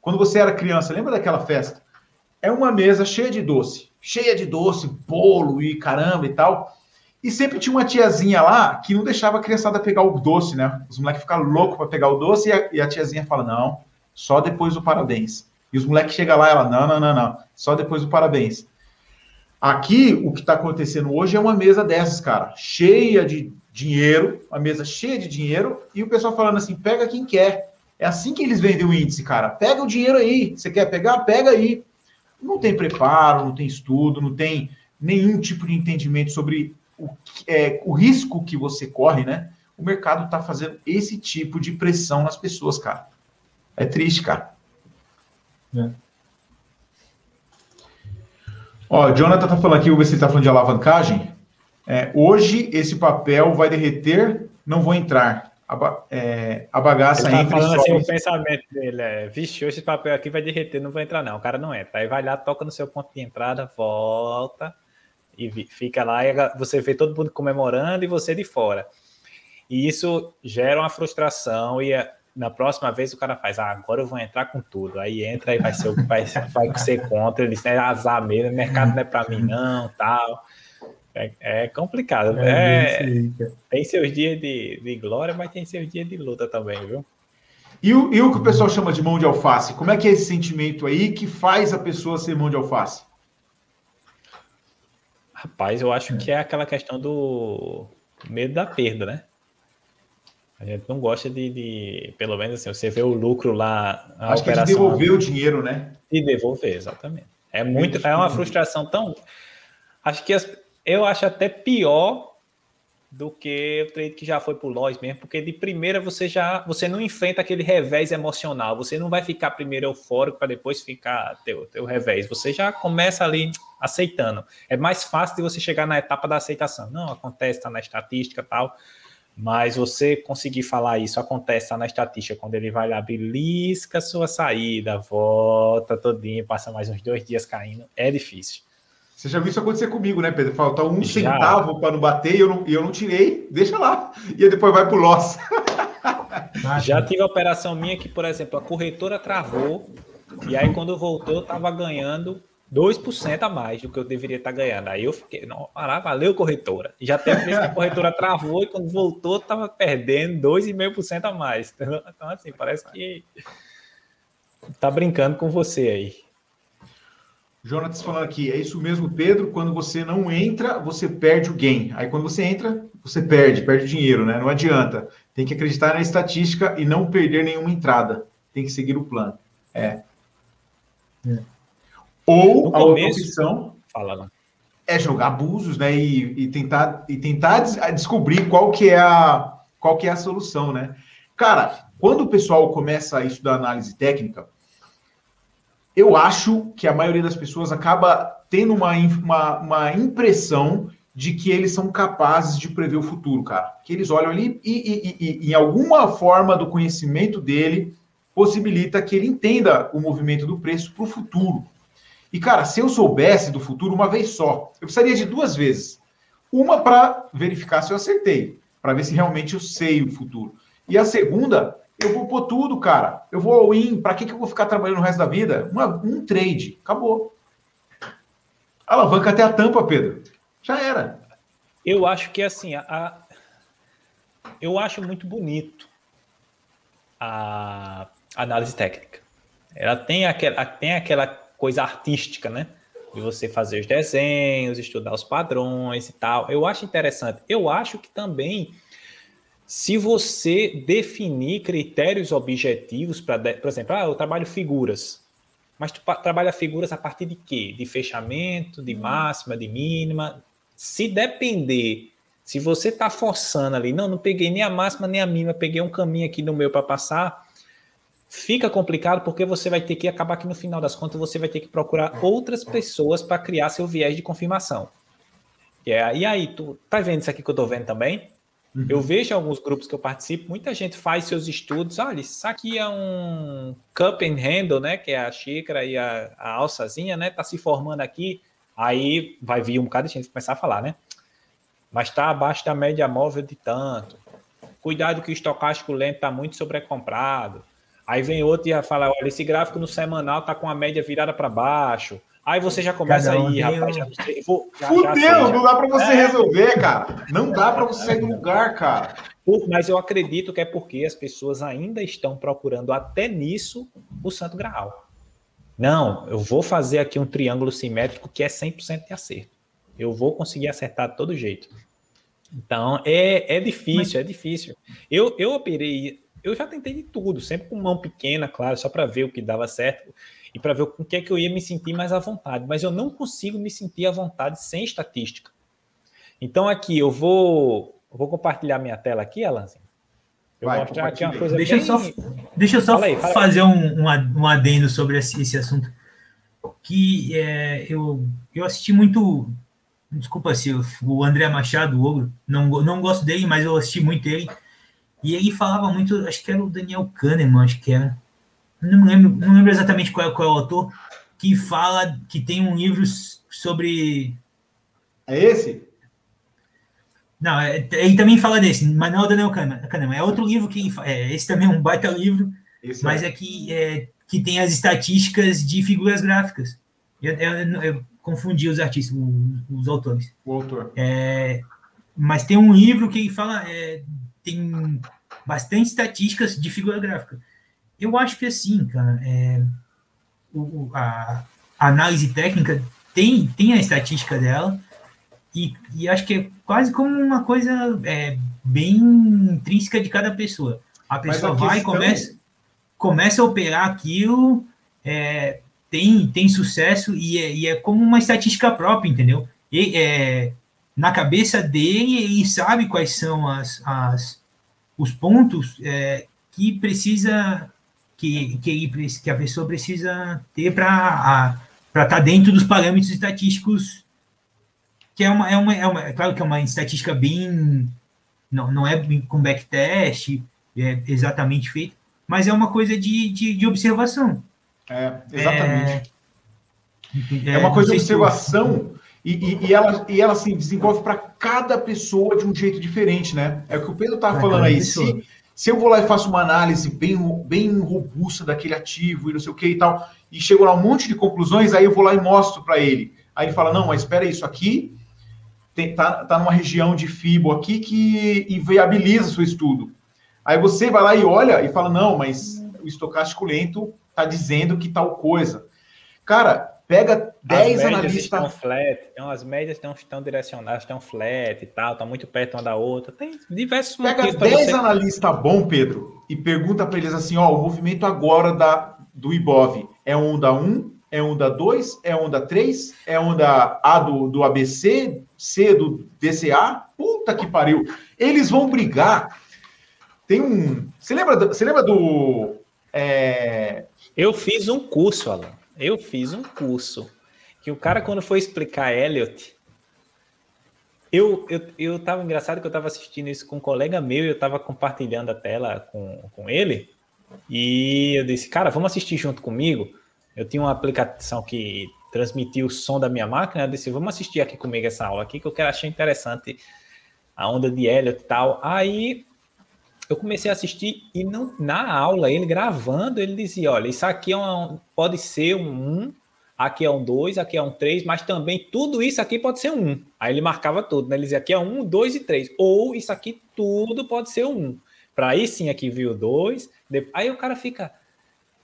Quando você era criança, lembra daquela festa? É uma mesa cheia de doce, cheia de doce, bolo e caramba e tal. E sempre tinha uma tiazinha lá que não deixava a criançada pegar o doce, né? Os moleques ficam loucos para pegar o doce e a, e a, tiazinha fala: não, só depois do parabéns. E os moleques chegam lá e ela: não, não, não, não, só depois do parabéns. Aqui, o que está acontecendo hoje é uma mesa dessas, cara, cheia de dinheiro, uma mesa cheia de dinheiro, e o pessoal falando assim: pega quem quer. É assim que eles vendem o índice, cara. Pega o dinheiro aí. Você quer pegar? Pega aí. Não tem preparo, não tem estudo, não tem nenhum tipo de entendimento sobre o, é, o risco que você corre, né? O mercado está fazendo esse tipo de pressão nas pessoas, cara. É triste, cara. É. Ó, o Jonathan tá falando aqui, vou ver se ele tá falando de alavancagem. É, hoje esse papel vai derreter, não vou entrar. A, é, a bagaça ele tá falando assim, o pensamento dele é, vixe, esse papel aqui vai derreter, não vou entrar não. O cara não entra. Aí vai lá, toca no seu ponto de entrada, volta e fica lá e você vê todo mundo comemorando e você de fora. E isso gera uma frustração e na próxima vez o cara faz, ah, agora eu vou entrar com tudo. Aí entra e vai ser, vai, vai ser contra, ele diz, é azar mesmo, o mercado não é para mim não, tal. É, é complicado. É, é tem seus dias de, de glória, mas tem seus dias de luta também, viu? E o, e o que o pessoal chama de mão de alface? Como é que é esse sentimento aí que faz a pessoa ser mão de alface? Rapaz, eu acho que é aquela questão do medo da perda, né? A gente não gosta de, de, pelo menos assim, você vê o lucro lá. Acho que é de devolver o dinheiro, né? De devolver, exatamente. É muito, é uma frustração tão. Acho que as, eu acho até pior do que o trade que já foi pro Lois mesmo, porque de primeira você já você não enfrenta aquele revés emocional, você não vai ficar primeiro eufórico para depois ficar teu, teu revés, você já começa ali aceitando. É mais fácil de você chegar na etapa da aceitação. Não, acontece, tá na estatística tal. Mas você conseguir falar isso acontece tá na estatística, quando ele vai lá, belisca sua saída, volta todinho, passa mais uns dois dias caindo, é difícil. Você já viu isso acontecer comigo, né, Pedro? Falta um já. centavo para não bater e eu não, eu não tirei, deixa lá. E depois vai para o loss. já tive a operação minha que, por exemplo, a corretora travou, e aí quando voltou, eu estava ganhando 2% a mais do que eu deveria estar ganhando. Aí eu fiquei, não, parar, valeu, corretora. E já teve vez que a corretora travou e quando voltou, estava perdendo 2,5% a mais. Então, assim, parece que tá brincando com você aí. Jonatas falando aqui, é isso mesmo, Pedro. Quando você não entra, você perde o gain. Aí quando você entra, você perde, perde dinheiro, né? Não adianta. Tem que acreditar na estatística e não perder nenhuma entrada. Tem que seguir o plano. É. é. Ou no a outra opção fala, é jogar abusos, né? E, e, tentar, e tentar descobrir qual que é a qual que é a solução, né? Cara, quando o pessoal começa a estudar análise técnica, eu acho que a maioria das pessoas acaba tendo uma, uma, uma impressão de que eles são capazes de prever o futuro, cara. Que eles olham ali e, e, e, e em alguma forma do conhecimento dele possibilita que ele entenda o movimento do preço para o futuro. E, cara, se eu soubesse do futuro uma vez só, eu precisaria de duas vezes. Uma para verificar se eu acertei, para ver se realmente eu sei o futuro. E a segunda, eu vou pôr tudo, cara. Eu vou all-in. Para que, que eu vou ficar trabalhando o resto da vida? Uma, um trade. Acabou. Alavanca até a tampa, Pedro. Já era. Eu acho que, assim, a... eu acho muito bonito a análise técnica. Ela tem aquela, tem aquela coisa artística, né? De você fazer os desenhos, estudar os padrões e tal. Eu acho interessante. Eu acho que também, se você definir critérios objetivos para, por exemplo, ah, eu trabalho figuras. Mas tu trabalha figuras a partir de quê? De fechamento, de máxima, de mínima. Se depender, se você está forçando ali, não, não peguei nem a máxima nem a mínima, peguei um caminho aqui no meu para passar, fica complicado porque você vai ter que acabar que no final das contas você vai ter que procurar outras pessoas para criar seu viés de confirmação. E, é, e aí, tu tá vendo isso aqui que eu tô vendo também? Uhum. Eu vejo alguns grupos que eu participo, muita gente faz seus estudos. Olha, isso aqui é um cup and handle, né? Que é a xícara e a, a alçazinha, né? Tá se formando aqui. Aí vai vir um bocado de gente começar a falar, né? Mas está abaixo da média móvel de tanto. Cuidado que o estocástico lento está muito sobrecomprado. Aí vem outro e fala: olha, esse gráfico no semanal tá com a média virada para baixo. Aí você já começa um aí, rapaz. Já, vou, já, Fudeu, já não dá para você é. resolver, cara. Não dá para você sair do lugar, cara. Mas eu acredito que é porque as pessoas ainda estão procurando até nisso o Santo Graal. Não, eu vou fazer aqui um triângulo simétrico que é 100% de acerto. Eu vou conseguir acertar de todo jeito. Então, é, é difícil, Mas... é difícil. Eu, eu operei eu já tentei de tudo, sempre com mão pequena, claro, só para ver o que dava certo e para ver com o que é que eu ia me sentir mais à vontade. Mas eu não consigo me sentir à vontade sem estatística. Então aqui eu vou, eu vou compartilhar minha tela aqui, Alanzinho. Eu vou mostrar aqui uma coisa deixa bem... só, deixa eu só fala aí, fala fazer aí. Um, um, um adendo sobre esse, esse assunto. Que é, eu, eu assisti muito. Desculpa se o André Machado, o Ogro, não, não gosto dele, mas eu assisti muito ele. E ele falava muito, acho que era o Daniel Kahneman, acho que era. Não lembro, não lembro exatamente qual é, qual é o autor, que fala que tem um livro sobre. É esse? Não, é, ele também fala desse, mas não é o Daniel Kahneman. É outro livro que. É, esse também é um baita livro, esse mas é, é que, é, que tem as estatísticas de figuras gráficas. Eu, eu, eu confundi os artistas, os, os autores. O autor. É, mas tem um livro que fala é, tem bastante estatísticas de figura gráfica. Eu acho que assim, cara, é, o, a, a, análise técnica tem, tem a estatística dela, e, e acho que é quase como uma coisa é, bem intrínseca de cada pessoa. A pessoa a vai e começa, começa a operar aquilo, é, tem, tem sucesso e é, e é como uma estatística própria, entendeu? E, é, na cabeça dele, ele sabe quais são as, as, os pontos é, que precisa que, que, que a pessoa precisa ter para estar tá dentro dos parâmetros estatísticos que é uma, é uma, é uma é claro que é uma estatística bem não, não é com backtest é exatamente feito mas é uma coisa de, de, de observação é exatamente é, é uma coisa de observação e, e, e, ela, e ela assim, desenvolve para cada pessoa de um jeito diferente, né? É o que o Pedro estava falando aí. Se, se eu vou lá e faço uma análise bem, bem robusta daquele ativo e não sei o que e tal, e chego lá um monte de conclusões, aí eu vou lá e mostro para ele. Aí ele fala: não, mas espera isso aqui tem, tá, numa região de FIBO aqui que inviabiliza o seu estudo. Aí você vai lá e olha e fala: não, mas o estocástico lento está dizendo que tal coisa. Cara, Pega 10 analistas. Estão flat, então as médias estão, estão direcionadas, estão flat e tal, estão muito perto uma da outra. Tem diversos Pega 10 você... analistas bom, Pedro, e pergunta para eles assim: ó, o movimento agora da, do Ibov é onda 1, é onda 2, é onda 3, é onda A do, do ABC, C do DCA. Puta que pariu. Eles vão brigar. Tem um. Você lembra, você lembra do. É... Eu fiz um curso, Alan. Eu fiz um curso que o cara, quando foi explicar Elliot, eu, eu, eu tava engraçado que eu tava assistindo isso com um colega meu e eu tava compartilhando a tela com, com ele. E eu disse, cara, vamos assistir junto comigo. Eu tinha uma aplicação que transmitia o som da minha máquina. Eu disse, vamos assistir aqui comigo essa aula aqui, que eu quero achar interessante a onda de Elliot e tal. Aí eu comecei a assistir e não, na aula, ele gravando, ele dizia: olha, isso aqui é um, pode ser um 1, aqui é um 2, aqui é um 3, mas também tudo isso aqui pode ser um 1. Aí ele marcava tudo, né? Ele dizia aqui é um, 2 e 3. Ou isso aqui tudo pode ser um 1. Para aí sim aqui viu 2. Aí o cara fica.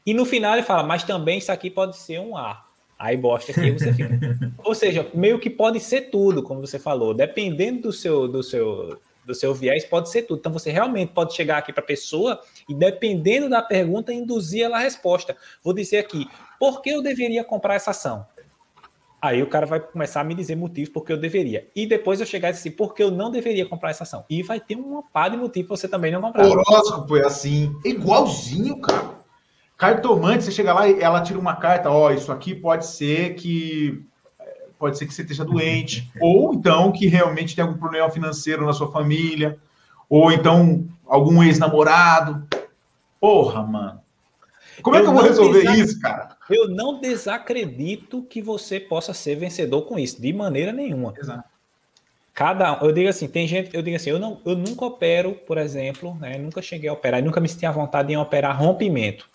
E no final ele fala, mas também isso aqui pode ser um A. Aí bosta aqui você fica. Ou seja, meio que pode ser tudo, como você falou, dependendo do seu, do seu do seu viés pode ser tudo. Então você realmente pode chegar aqui para a pessoa e, dependendo da pergunta, induzir ela a resposta. Vou dizer aqui, por que eu deveria comprar essa ação? Aí o cara vai começar a me dizer motivos porque eu deveria. E depois eu chegar e dizer porque eu não deveria comprar essa ação. E vai ter uma par de motivos para você também não comprar. Horóscopo é assim, igualzinho, cara. Cartomante, você chega lá e ela tira uma carta, ó, oh, isso aqui pode ser que pode ser que você esteja doente, ou então que realmente tem algum problema financeiro na sua família, ou então algum ex-namorado. Porra, mano. Como é que eu vou resolver isso, cara? Eu não desacredito que você possa ser vencedor com isso, de maneira nenhuma. Exato. Cada, eu digo assim, tem gente, eu digo assim, eu não, eu nunca opero, por exemplo, né, nunca cheguei a operar, nunca me senti à vontade em operar rompimento.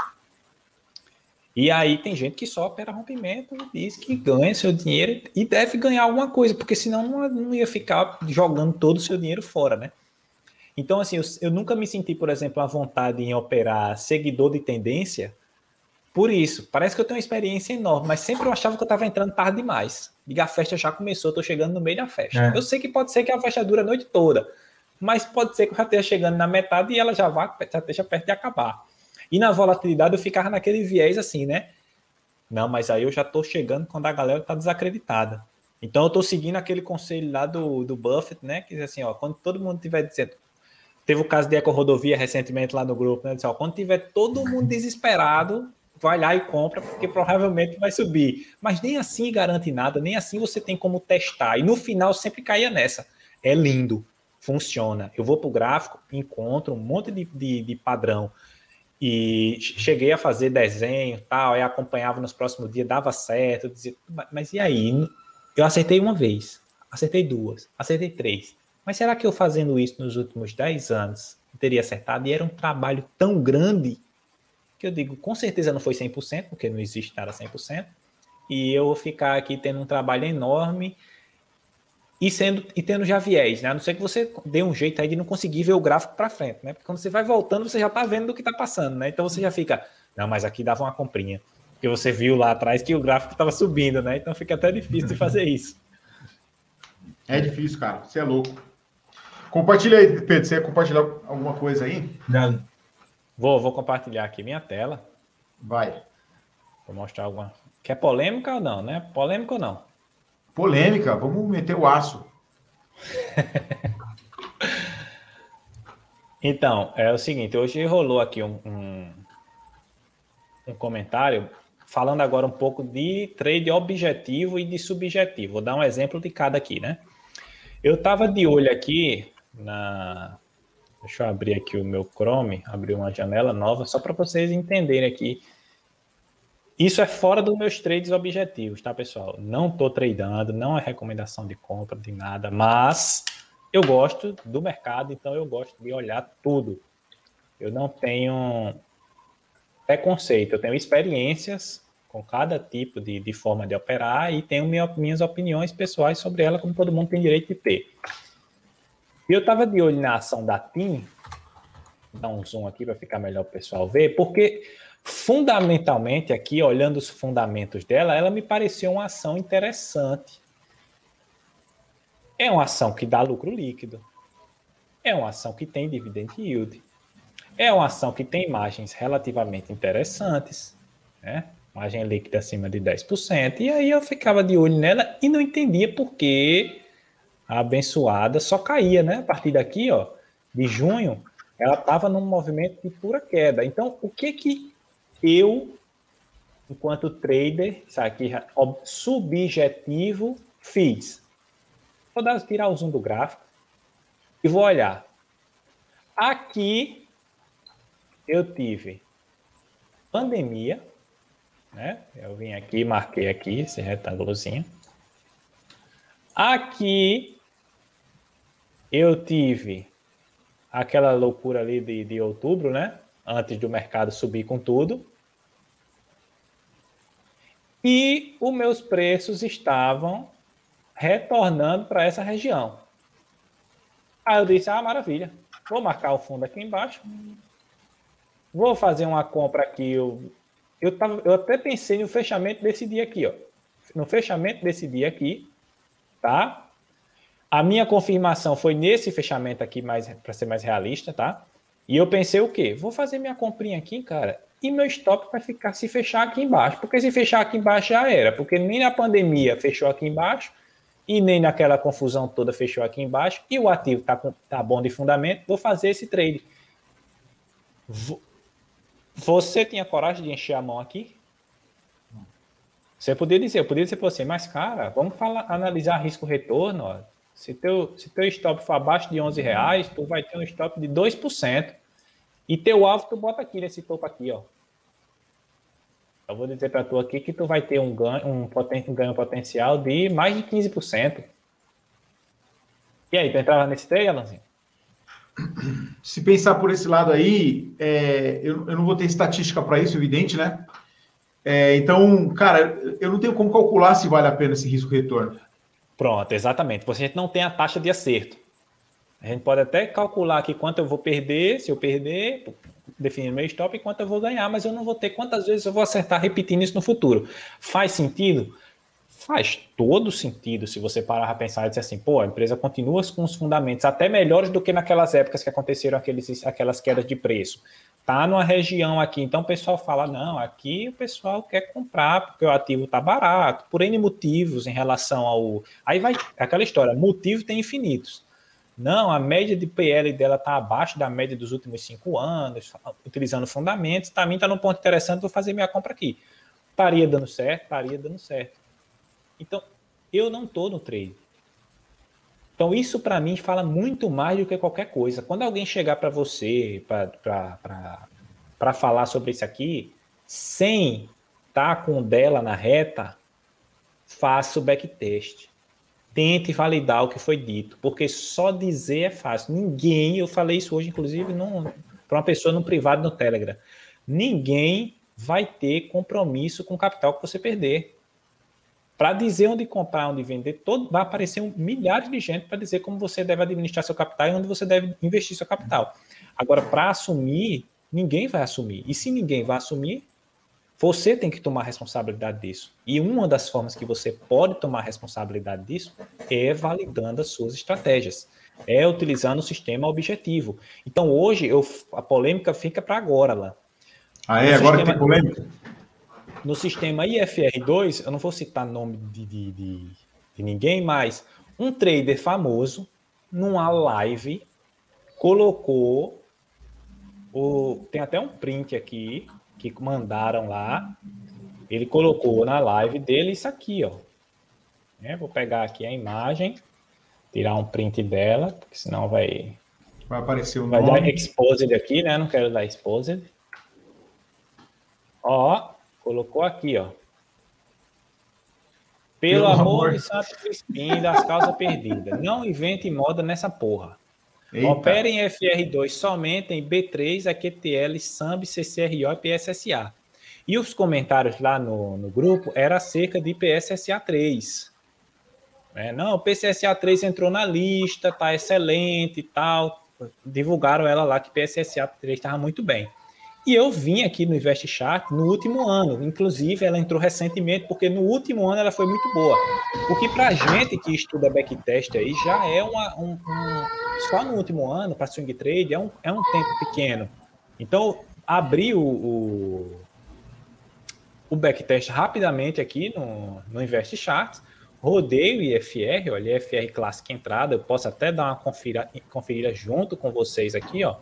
E aí tem gente que só opera rompimento e diz que ganha seu dinheiro e deve ganhar alguma coisa, porque senão não, não ia ficar jogando todo o seu dinheiro fora, né? Então, assim, eu, eu, nunca me senti, por exemplo, à vontade em operar seguidor de tendência por isso. Parece que eu tenho uma experiência enorme, mas sempre eu achava que eu estava entrando tarde demais. Diga, a festa já começou, tô chegando no meio da festa. É. Eu sei que pode ser que a festa dure a noite toda, mas pode ser que eu já esteja chegando na metade e ela já vá, já esteja perto de acabar. E na volatilidade eu ficava naquele viés assim, né? Não, mas aí eu já estou chegando quando a galera está desacreditada. Então eu estou seguindo aquele conselho lá do, do Buffett, né? Que diz assim, ó, quando todo mundo tiver dizendo. Teve o caso de Eco Rodovia recentemente lá no grupo, né? Diz, ó, quando tiver todo mundo desesperado, vai lá e compra, porque provavelmente vai subir. Mas nem assim garante nada, nem assim você tem como testar. E no final sempre caía nessa. É lindo, funciona. Eu vou para o gráfico, encontro um monte de, de, de padrão e cheguei a fazer desenho tal, aí acompanhava nos próximos dias, dava certo, dizia, mas e aí? Eu acertei uma vez, acertei duas, acertei três. Mas será que eu fazendo isso nos últimos dez anos teria acertado? E era um trabalho tão grande que eu digo, com certeza não foi 100%, porque não existe nada 100%, e eu ficar aqui tendo um trabalho enorme e sendo e tendo já viés, né? A não ser que você dê um jeito aí de não conseguir ver o gráfico para frente, né? Porque quando você vai voltando, você já está vendo do que está passando, né? Então você já fica, não, mas aqui dava uma comprinha. Porque você viu lá atrás que o gráfico estava subindo, né? Então fica até difícil de fazer isso. É difícil, cara. Você é louco. Compartilha aí, Pedro. Você quer compartilhar alguma coisa aí? Não. Vou, vou compartilhar aqui minha tela. Vai. Vou mostrar alguma. Quer polêmica ou não, né? Polêmica ou não? Polêmica, vamos meter o aço. então, é o seguinte, hoje rolou aqui um, um, um, comentário falando agora um pouco de trade objetivo e de subjetivo. Vou dar um exemplo de cada aqui, né? Eu estava de olho aqui na. Deixa eu abrir aqui o meu Chrome, abrir uma janela nova, só para vocês entenderem aqui isso é fora dos meus trades objetivos, tá, pessoal? Não estou tradando, não é recomendação de compra, de nada, mas eu gosto do mercado, então eu gosto de olhar tudo. Eu não tenho preconceito, eu tenho experiências com cada tipo de, de forma de operar e tenho minha, minhas opiniões pessoais sobre ela, como todo mundo tem direito de ter. E eu estava de olho na ação da TIM, dar um zoom aqui para ficar melhor o pessoal ver, porque Fundamentalmente, aqui, olhando os fundamentos dela, ela me pareceu uma ação interessante. É uma ação que dá lucro líquido. É uma ação que tem dividend yield. É uma ação que tem margens relativamente interessantes, né? Margem líquida acima de 10%. E aí eu ficava de olho nela e não entendia por que a abençoada só caía, né? A partir daqui, ó, de junho, ela estava num movimento de pura queda. Então, o que que eu, enquanto trader, sabe, subjetivo, fiz. Vou dar, tirar o zoom do gráfico e vou olhar. Aqui eu tive pandemia, né? Eu vim aqui, marquei aqui esse retângulozinho. Aqui eu tive aquela loucura ali de, de outubro, né? Antes do mercado subir com tudo e os meus preços estavam retornando para essa região. Aí eu disse: Ah, maravilha, vou marcar o fundo aqui embaixo, vou fazer uma compra aqui. Eu, eu, tava, eu até pensei no fechamento desse dia aqui, ó. No fechamento desse dia aqui, tá? A minha confirmação foi nesse fechamento aqui, para ser mais realista, tá? E eu pensei o quê? Vou fazer minha comprinha aqui, cara, e meu stop vai ficar se fechar aqui embaixo. Porque se fechar aqui embaixo já era, porque nem na pandemia fechou aqui embaixo e nem naquela confusão toda fechou aqui embaixo e o ativo tá, tá bom de fundamento, vou fazer esse trade. Você tinha coragem de encher a mão aqui? Você poderia dizer, eu poderia dizer para você, mas cara, vamos falar, analisar risco-retorno. Se teu, se teu stop for abaixo de 11 reais, tu vai ter um stop de 2%. E teu alvo tu bota aqui nesse topo aqui, ó. Eu vou dizer para tu aqui que tu vai ter um ganho, um, poten um ganho potencial de mais de 15%. E aí, tu entrava nesse trade, Alanzinho? Se pensar por esse lado aí, é, eu, eu, não vou ter estatística para isso, evidente, né? É, então, cara, eu não tenho como calcular se vale a pena esse risco-retorno. Pronto, exatamente. Você não tem a taxa de acerto. A gente pode até calcular aqui quanto eu vou perder, se eu perder, definir meu stop e quanto eu vou ganhar, mas eu não vou ter quantas vezes eu vou acertar repetindo isso no futuro. Faz sentido? faz todo sentido se você parar a pensar e dizer assim, pô, a empresa continua com os fundamentos até melhores do que naquelas épocas que aconteceram aqueles, aquelas quedas de preço. Tá numa região aqui, então o pessoal fala, não, aqui o pessoal quer comprar porque o ativo tá barato, por N motivos em relação ao... Aí vai aquela história, motivo tem infinitos. Não, a média de PL dela está abaixo da média dos últimos cinco anos, utilizando fundamentos. Para mim está num ponto interessante, vou fazer minha compra aqui. Estaria dando certo? Estaria dando certo. Então, eu não estou no trade. Então, isso para mim fala muito mais do que qualquer coisa. Quando alguém chegar para você para falar sobre isso aqui, sem estar tá com dela na reta, faça o backtest tente validar o que foi dito, porque só dizer é fácil. Ninguém, eu falei isso hoje, inclusive, para uma pessoa no privado no Telegram, ninguém vai ter compromisso com o capital que você perder. Para dizer onde comprar, onde vender, todo, vai aparecer um, milhares de gente para dizer como você deve administrar seu capital e onde você deve investir seu capital. Agora, para assumir, ninguém vai assumir. E se ninguém vai assumir, você tem que tomar responsabilidade disso. E uma das formas que você pode tomar responsabilidade disso é validando as suas estratégias, é utilizando o sistema objetivo. Então, hoje, eu, a polêmica fica para agora lá. Ah, é? No agora sistema, tem polêmica? No sistema IFR2, eu não vou citar nome de, de, de, de ninguém, mas um trader famoso, numa live, colocou o. Tem até um print aqui que mandaram lá. Ele colocou na live dele isso aqui, ó. É, vou pegar aqui a imagem, tirar um print dela, porque senão vai. Vai aparecer o vai nome. Vai dar exposed aqui, né? Não quero dar exposed. Ó, colocou aqui, ó. Pelo, Pelo amor, amor de Santo Crispim das causas perdidas. Não invente moda nessa porra. Eita. Opera em FR2 somente em B3, AQTL, SAMB, CCRO e PSSA. E os comentários lá no, no grupo era acerca de PSSA 3. É, não, o PSSA 3 entrou na lista, tá excelente e tal. Divulgaram ela lá que PSSA 3 estava muito bem. E eu vim aqui no Invest Chart no último ano, inclusive ela entrou recentemente, porque no último ano ela foi muito boa. O que para gente que estuda backtest aí já é uma, um, um só no último ano para swing trade é um, é um tempo pequeno. Então abri o, o, o backtest rapidamente aqui no, no Invest Charts, rodei o IFR, olha, IFR Classic entrada, eu posso até dar uma conferida, conferida junto com vocês aqui, ó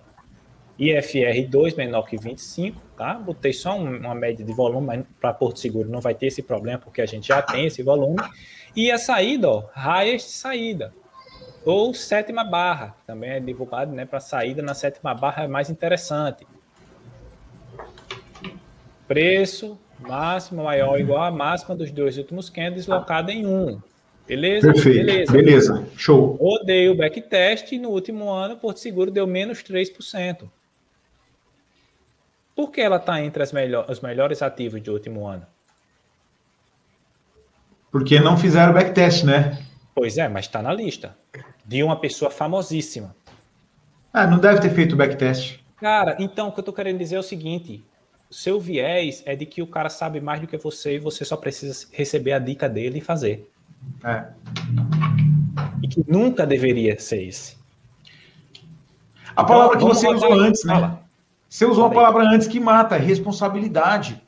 IFR 2 menor que 25, tá? Botei só um, uma média de volume, mas para Porto Seguro não vai ter esse problema, porque a gente já tem esse volume. E a saída, ó, highest saída. Ou sétima barra, também é divulgado, né? Para saída na sétima barra é mais interessante. Preço máximo maior ou igual a máxima dos dois últimos candles locada em um. Beleza? Perfeito. Beleza. Beleza. Show. Rodei o backtest e no último ano Porto Seguro deu menos 3%. Por que ela está entre as melhor, os melhores ativos de último ano? Porque não fizeram backtest, né? Pois é, mas está na lista. De uma pessoa famosíssima. Ah, não deve ter feito backtest. Cara, então o que eu estou querendo dizer é o seguinte: seu viés é de que o cara sabe mais do que você e você só precisa receber a dica dele e fazer. É. E que nunca deveria ser esse. A palavra então, que você usou antes, né? Fala. Você usou uma palavra antes que mata, é responsabilidade.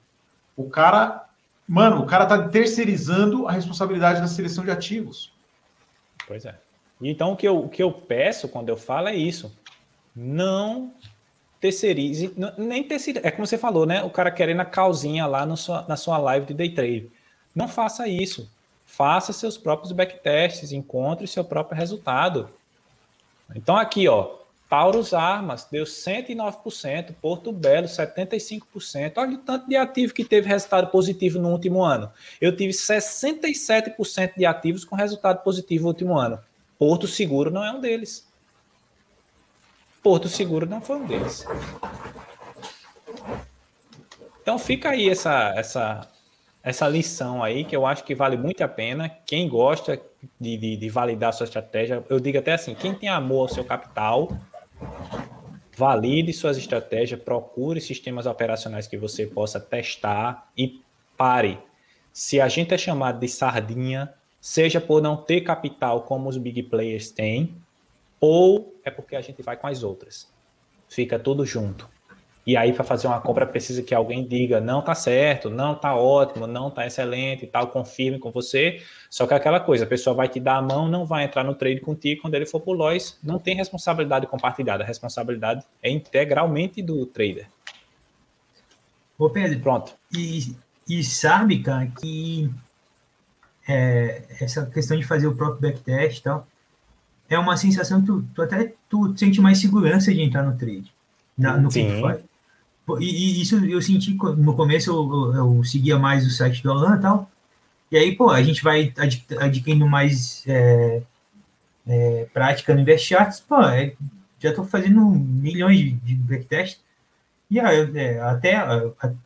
O cara, mano, o cara tá terceirizando a responsabilidade da seleção de ativos. Pois é. Então o que eu, o que eu peço quando eu falo é isso. Não terceirize, nem terceirize. É como você falou, né? O cara querendo a calzinha lá no sua, na sua live de day trade. Não faça isso. Faça seus próprios backtests, encontre seu próprio resultado. Então aqui, ó, Taurus Armas deu 109%, Porto Belo 75%. Olha o tanto de ativo que teve resultado positivo no último ano. Eu tive 67% de ativos com resultado positivo no último ano. Porto Seguro não é um deles. Porto Seguro não foi um deles. Então fica aí essa, essa, essa lição aí que eu acho que vale muito a pena. Quem gosta de, de, de validar sua estratégia, eu digo até assim: quem tem amor ao seu capital, valide suas estratégias, procure sistemas operacionais que você possa testar e pare. se a gente é chamado de sardinha, seja por não ter capital como os big players têm, ou é porque a gente vai com as outras. Fica tudo junto. E aí, para fazer uma compra, precisa que alguém diga: não tá certo, não tá ótimo, não tá excelente e tal, confirme com você. Só que é aquela coisa, a pessoa vai te dar a mão, não vai entrar no trade contigo. Quando ele for pro Lois, não tem responsabilidade compartilhada, a responsabilidade é integralmente do trader. Ô, Pedro, pronto. E, e sabe, cara, que é, essa questão de fazer o próprio backtest e tal, é uma sensação que tu, tu até tu sente mais segurança de entrar no trade, na, no Sim. E, e, isso eu senti no começo, eu, eu, seguia mais o site do Alan e tal. E aí, pô, a gente vai adquirindo mais é, é, prática no InvestCharts, pô, é, já estou fazendo milhões de, de backtest. E é, até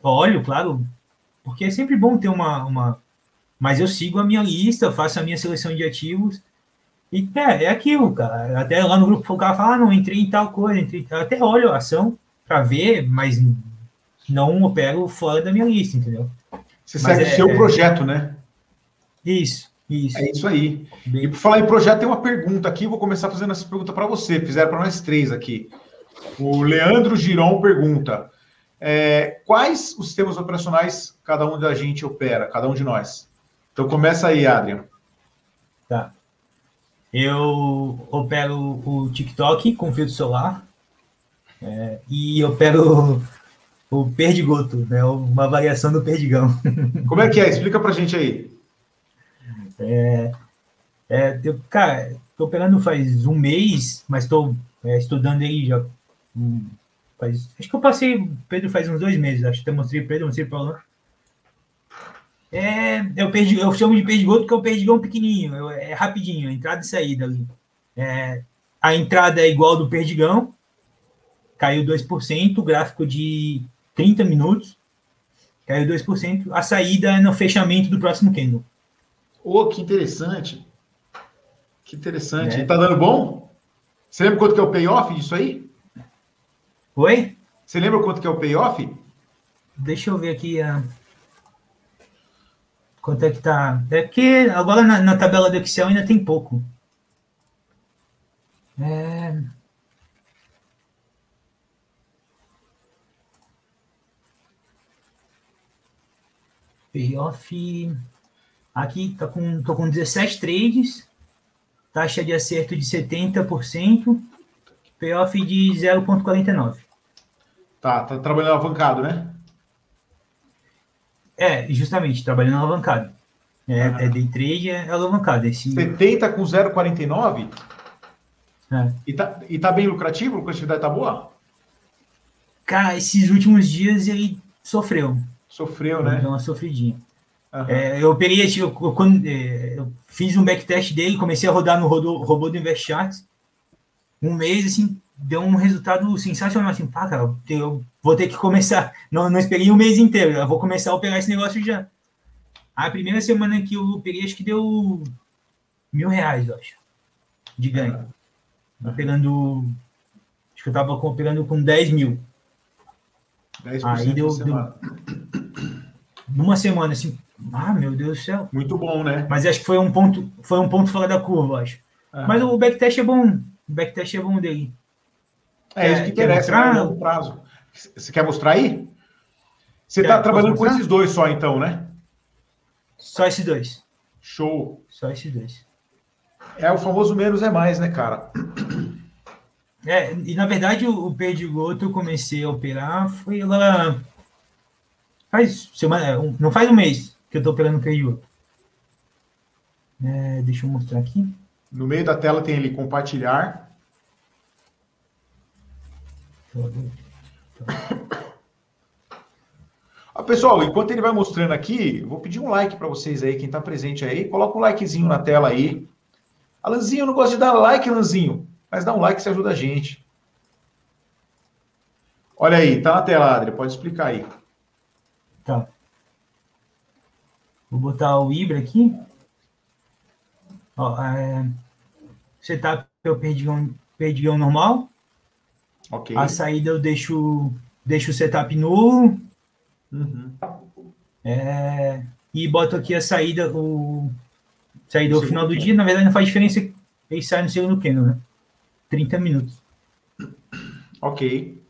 olho, claro, porque é sempre bom ter uma, uma. Mas eu sigo a minha lista, faço a minha seleção de ativos. E é, é aquilo, cara. Até lá no grupo o cara fala, ah, não, entrei em tal coisa, entrei. Até olho a ação para ver, mas não opero fora da minha lista, entendeu? Você mas segue o é, seu é... projeto, né? Isso, isso. É isso aí. Bem... E por falar em projeto, tem uma pergunta aqui, vou começar fazendo essa pergunta para você. Fizeram para nós três aqui. O Leandro Giron pergunta: é, quais os sistemas operacionais cada um da gente opera, cada um de nós? Então começa aí, Adrian. Tá. Eu opero o TikTok com filtro solar, é, e eu pego o perdigoto, né? Uma variação do perdigão. Como é que é? Explica pra gente aí. É, é, eu, cara, tô operando faz um mês, mas estou é, estudando aí já. Um, faz, acho que eu passei, Pedro faz uns dois meses, acho que eu mostrei Pedro, mostrei para o É, eu, perdi, eu chamo de perdigoto porque é o perdigão pequenininho, é rapidinho, entrada e saída ali. É, a entrada é igual do perdigão, caiu 2%, gráfico de 30 minutos, caiu 2%. A saída é no fechamento do próximo candle. Oh, que interessante. Que interessante. É. Tá dando bom? Você lembra quanto que é o payoff disso aí? Oi? Você lembra quanto que é o payoff? Deixa eu ver aqui a... quanto é que tá. É que agora na, na tabela do Excel ainda tem pouco. É... Payoff. Aqui tá com, tô com 17 trades, taxa de acerto de 70%, payoff de 0,49. Tá, tá trabalhando alavancado, né? É, justamente, trabalhando alavancado. É, ah. é day trade, é alavancado. Esse... 70 com 0,49? É. E, tá, e tá bem lucrativo? A lucratividade tá boa? Cara, esses últimos dias ele sofreu. Sofreu, né? Deu uma sofridinha. Uhum. É, eu peguei, eu, quando, é, eu fiz um backtest dele, comecei a rodar no robô, robô do InvestCharts. Um mês, assim, deu um resultado sensacional. Assim, pá, cara, eu vou ter que começar. Não, não esperei um mês inteiro, eu vou começar a operar esse negócio já. A primeira semana que eu peguei, acho que deu mil reais, eu acho, de ganho. Uhum. Pegando. Acho que eu tava operando com 10 mil. 10% Aí deu, deu, numa semana, assim, ah, meu Deus do céu. Muito bom, né? Mas acho que foi um ponto, foi um ponto fora da curva, acho. Mas o backtest é bom, o backtest é bom dele. É, isso que interessa, né? mostrar... longo prazo. Você quer mostrar aí? Você está trabalhando com esses dois só, então, né? Só esses dois. Show. Só esses dois. É o famoso menos é mais, né, cara? É, e na verdade o, o Perdigoto eu comecei a operar foi lá. Faz semana, é, não faz um mês que eu tô operando o Perdigoto. É, deixa eu mostrar aqui. No meio da tela tem ele compartilhar. Ah, pessoal, enquanto ele vai mostrando aqui, vou pedir um like para vocês aí, quem está presente aí, coloca um likezinho na tela aí. Alanzinho, eu não gosto de dar like, Alanzinho. Mas dá um like, você ajuda a gente. Olha aí, tá na tela, Adri, pode explicar aí. Tá. Vou botar o Ibra aqui. Ó, é, setup eu perdigão, perdigão normal. Ok. A saída eu deixo, deixo o setup nulo. Uhum. É, e boto aqui a saída, o saída ao final do dia. Na verdade, não faz diferença ele sai no segundo candle, né? 30 minutos. Ok.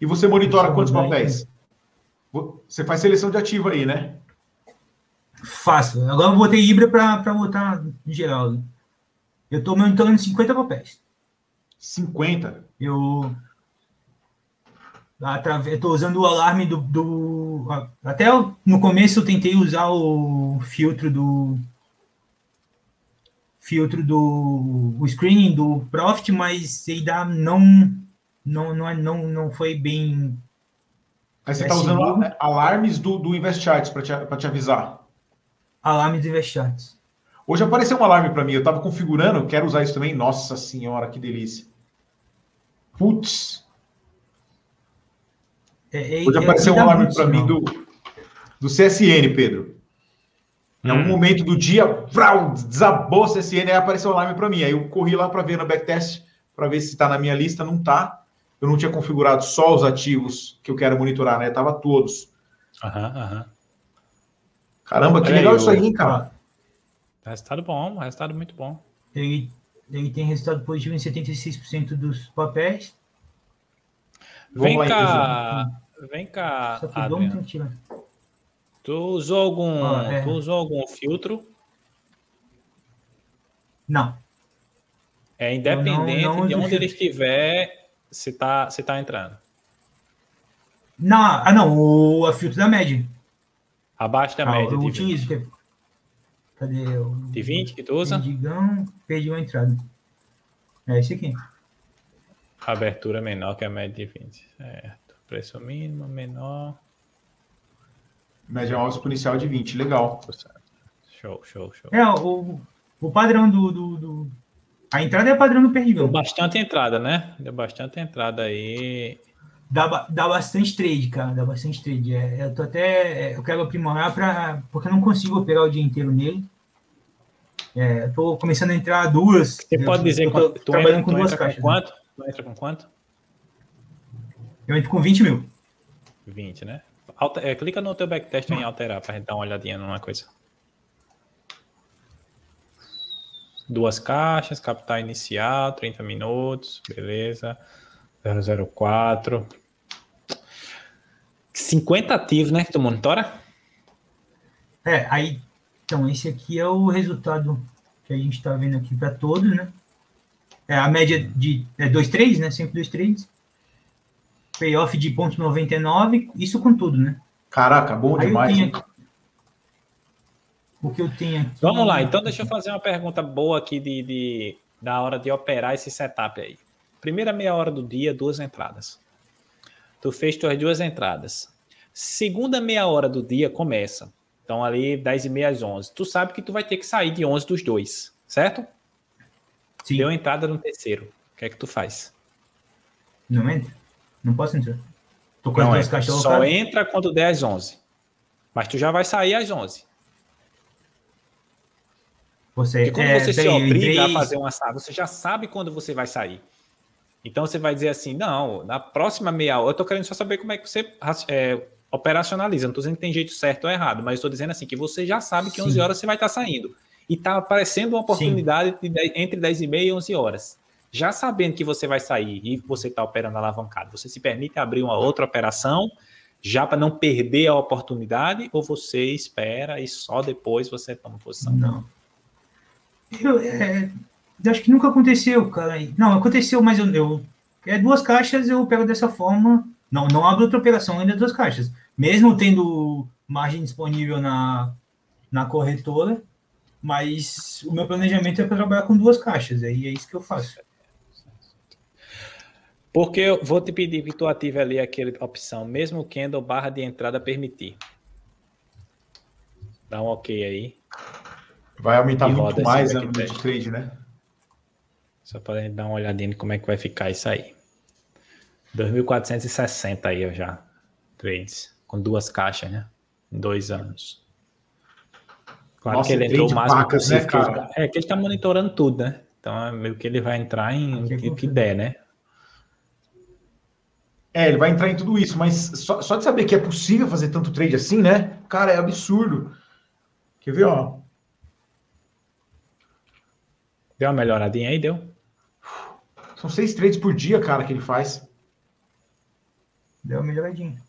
E você monitora quantos papéis? Você faz seleção de ativo aí, né? Faço. Agora eu botei Ibra para botar em geral. Eu estou monitorando 50 papéis. 50? Eu estou usando o alarme do, do, Até no começo eu tentei usar o filtro do. Filtro do. O screening do Profit, mas dá. Não, não, não, não, não foi bem. Mas você está usando alarmes do, do InvestCharts para te, te avisar? Alarmes do InvestCharts. Hoje apareceu um alarme para mim, eu estava configurando, quero usar isso também. Nossa senhora, que delícia. Putz. É, é, Hoje apareceu um alarme para mim do, do CSN, Pedro. Em hum. algum momento do dia, vrau, desabou o CSN, aí apareceu o alarme para mim. Aí eu corri lá para ver no backtest, para ver se está na minha lista, não está. Eu não tinha configurado só os ativos que eu quero monitorar, né? Tava todos. Aham, aham. Caramba, que legal isso aí, cara. Resultado bom, resultado muito bom. Ele, ele tem resultado positivo em 76% dos papéis. Vem Vamos cá, lá, vem cá, Adriano. Tu usou algum, ah, é. tu usou algum filtro? Não. É independente não, não de onde ele estiver, se tá, se tá entrando. Não, ah, não, o a filtro da média. Abaixo da ah, média. Eu utilizo. Cadê o. De 20 que tu usa? Digão, perdi uma entrada. É esse aqui. Abertura menor que a média de 20. Certo. Preço mínimo menor. Média móvel exponencial de 20. Legal. Show, show, show. É, o, o padrão do, do, do... A entrada é padrão do Perdigão. Deu bastante entrada, né? Deu bastante entrada aí. Dá, dá bastante trade, cara. Dá bastante trade. É, eu tô até. É, eu quero aprimorar para porque eu não consigo operar o dia inteiro nele. É, eu tô começando a entrar duas. Você pode dizer que tu trabalhando entra, com duas caixas. Com quanto? Né? Tu entra com quanto? Eu entro com 20 mil. 20, né? Alter, é, clica no teu backtest em alterar para gente dar uma olhadinha numa coisa. Duas caixas, capital inicial, 30 minutos, beleza. 004. 50 ativos, né? Que tu monitora? É, aí. Então, esse aqui é o resultado que a gente está vendo aqui para todos, né? É a média de é, dois trades, né? Sempre dois trades. Payoff de ponto 99, isso com tudo, né? Caraca, bom aí demais. Tenho, o que eu tenho aqui. Vamos lá, então deixa eu fazer uma pergunta boa aqui de, de da hora de operar esse setup aí. Primeira meia hora do dia, duas entradas. Tu fez tuas duas entradas. Segunda meia hora do dia começa. Então, ali, 10 e meia às 11. Tu sabe que tu vai ter que sair de 11 dos dois, certo? Sim. Deu entrada no terceiro. O que é que tu faz? Não entra. Não posso entrar. Tô com Não duas Só cara. entra quando der às 11. Mas tu já vai sair às 11. Você, e quando é, você se obriga a fazer uma sala, você já sabe quando você vai sair. Então você vai dizer assim, não, na próxima meia hora, eu estou querendo só saber como é que você é, operacionaliza. Não estou dizendo que tem jeito certo ou errado, mas estou dizendo assim que você já sabe que Sim. 11 horas você vai estar saindo. E está aparecendo uma oportunidade de, entre 10 e meia e 11 horas. Já sabendo que você vai sair e você está operando alavancado, você se permite abrir uma outra operação já para não perder a oportunidade ou você espera e só depois você toma posição? Não. Eu, é, acho que nunca aconteceu, cara. Não, aconteceu, mas eu, eu é duas caixas, eu pego dessa forma. Não, não abro outra operação ainda duas caixas. Mesmo tendo margem disponível na, na corretora, mas o meu planejamento é para trabalhar com duas caixas, aí é isso que eu faço. Porque eu vou te pedir que tu ative ali aquela opção, mesmo candle barra de entrada permitir. Dá um ok aí. Vai aumentar muito mais a de trade, né? Só para dar uma olhadinha como é que vai ficar isso aí. 2.460 aí já. Trades. Com duas caixas, né? Em dois anos. Claro Nossa, que ele entrou o máximo pacas, né, possível. Né, é que ele está monitorando tudo, né? Então é meio que ele vai entrar em o que, que der, né? É, ele vai entrar em tudo isso, mas só, só de saber que é possível fazer tanto trade assim, né? Cara, é absurdo. Quer ver, ó? Deu uma melhoradinha aí, deu? São seis trades por dia, cara, que ele faz. Deu uma melhoradinha.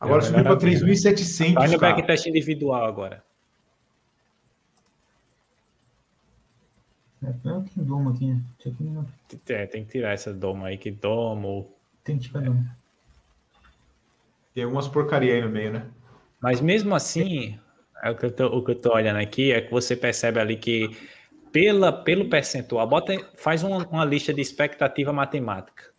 Agora subiu para 3.700. Vai no backtest individual agora. É, tem domo aqui, né? Aqui não... é, tem que tirar essa doma aí, que domo. Tem que tirar domo. Tem algumas porcaria aí no meio, né? Mas mesmo assim, é o, que eu tô, o que eu tô olhando aqui é que você percebe ali que pela, pelo percentual, bota, faz uma, uma lista de expectativa matemática.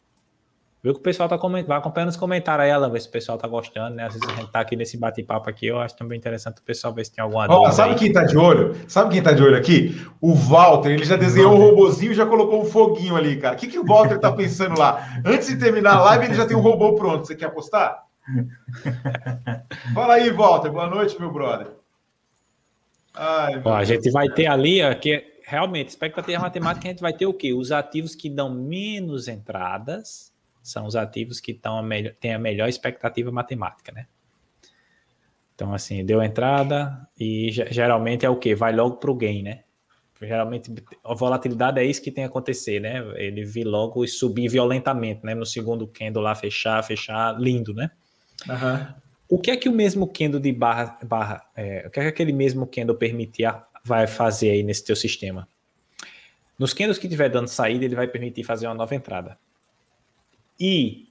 Viu que o pessoal tá comentando, vai acompanhando os comentários aí, Alan, ver se o pessoal tá gostando, né? Às vezes a gente tá aqui nesse bate-papo aqui, eu acho também interessante o pessoal ver se tem alguma dúvida. Sabe aí. quem tá de olho? Sabe quem tá de olho aqui? O Walter, ele já desenhou um robozinho e já colocou um foguinho ali, cara. O que, que o Walter tá pensando lá? Antes de terminar a live, ele já tem um robô pronto. Você quer apostar? Fala aí, Walter. Boa noite, meu brother. Ai, Ó, a gente vai ter ali, aqui, realmente, expectativa matemática, a gente vai ter o quê? Os ativos que dão menos entradas são os ativos que a melhor, têm a melhor expectativa matemática, né? Então, assim, deu entrada e geralmente é o quê? Vai logo para o gain, né? Geralmente a volatilidade é isso que tem que acontecer, né? Ele vir logo e subir violentamente, né? No segundo candle lá, fechar, fechar, lindo, né? Uhum. O que é que o mesmo candle de barra, barra é, o que é que aquele mesmo candle permitir vai fazer aí nesse teu sistema? Nos candles que tiver dando saída, ele vai permitir fazer uma nova entrada. E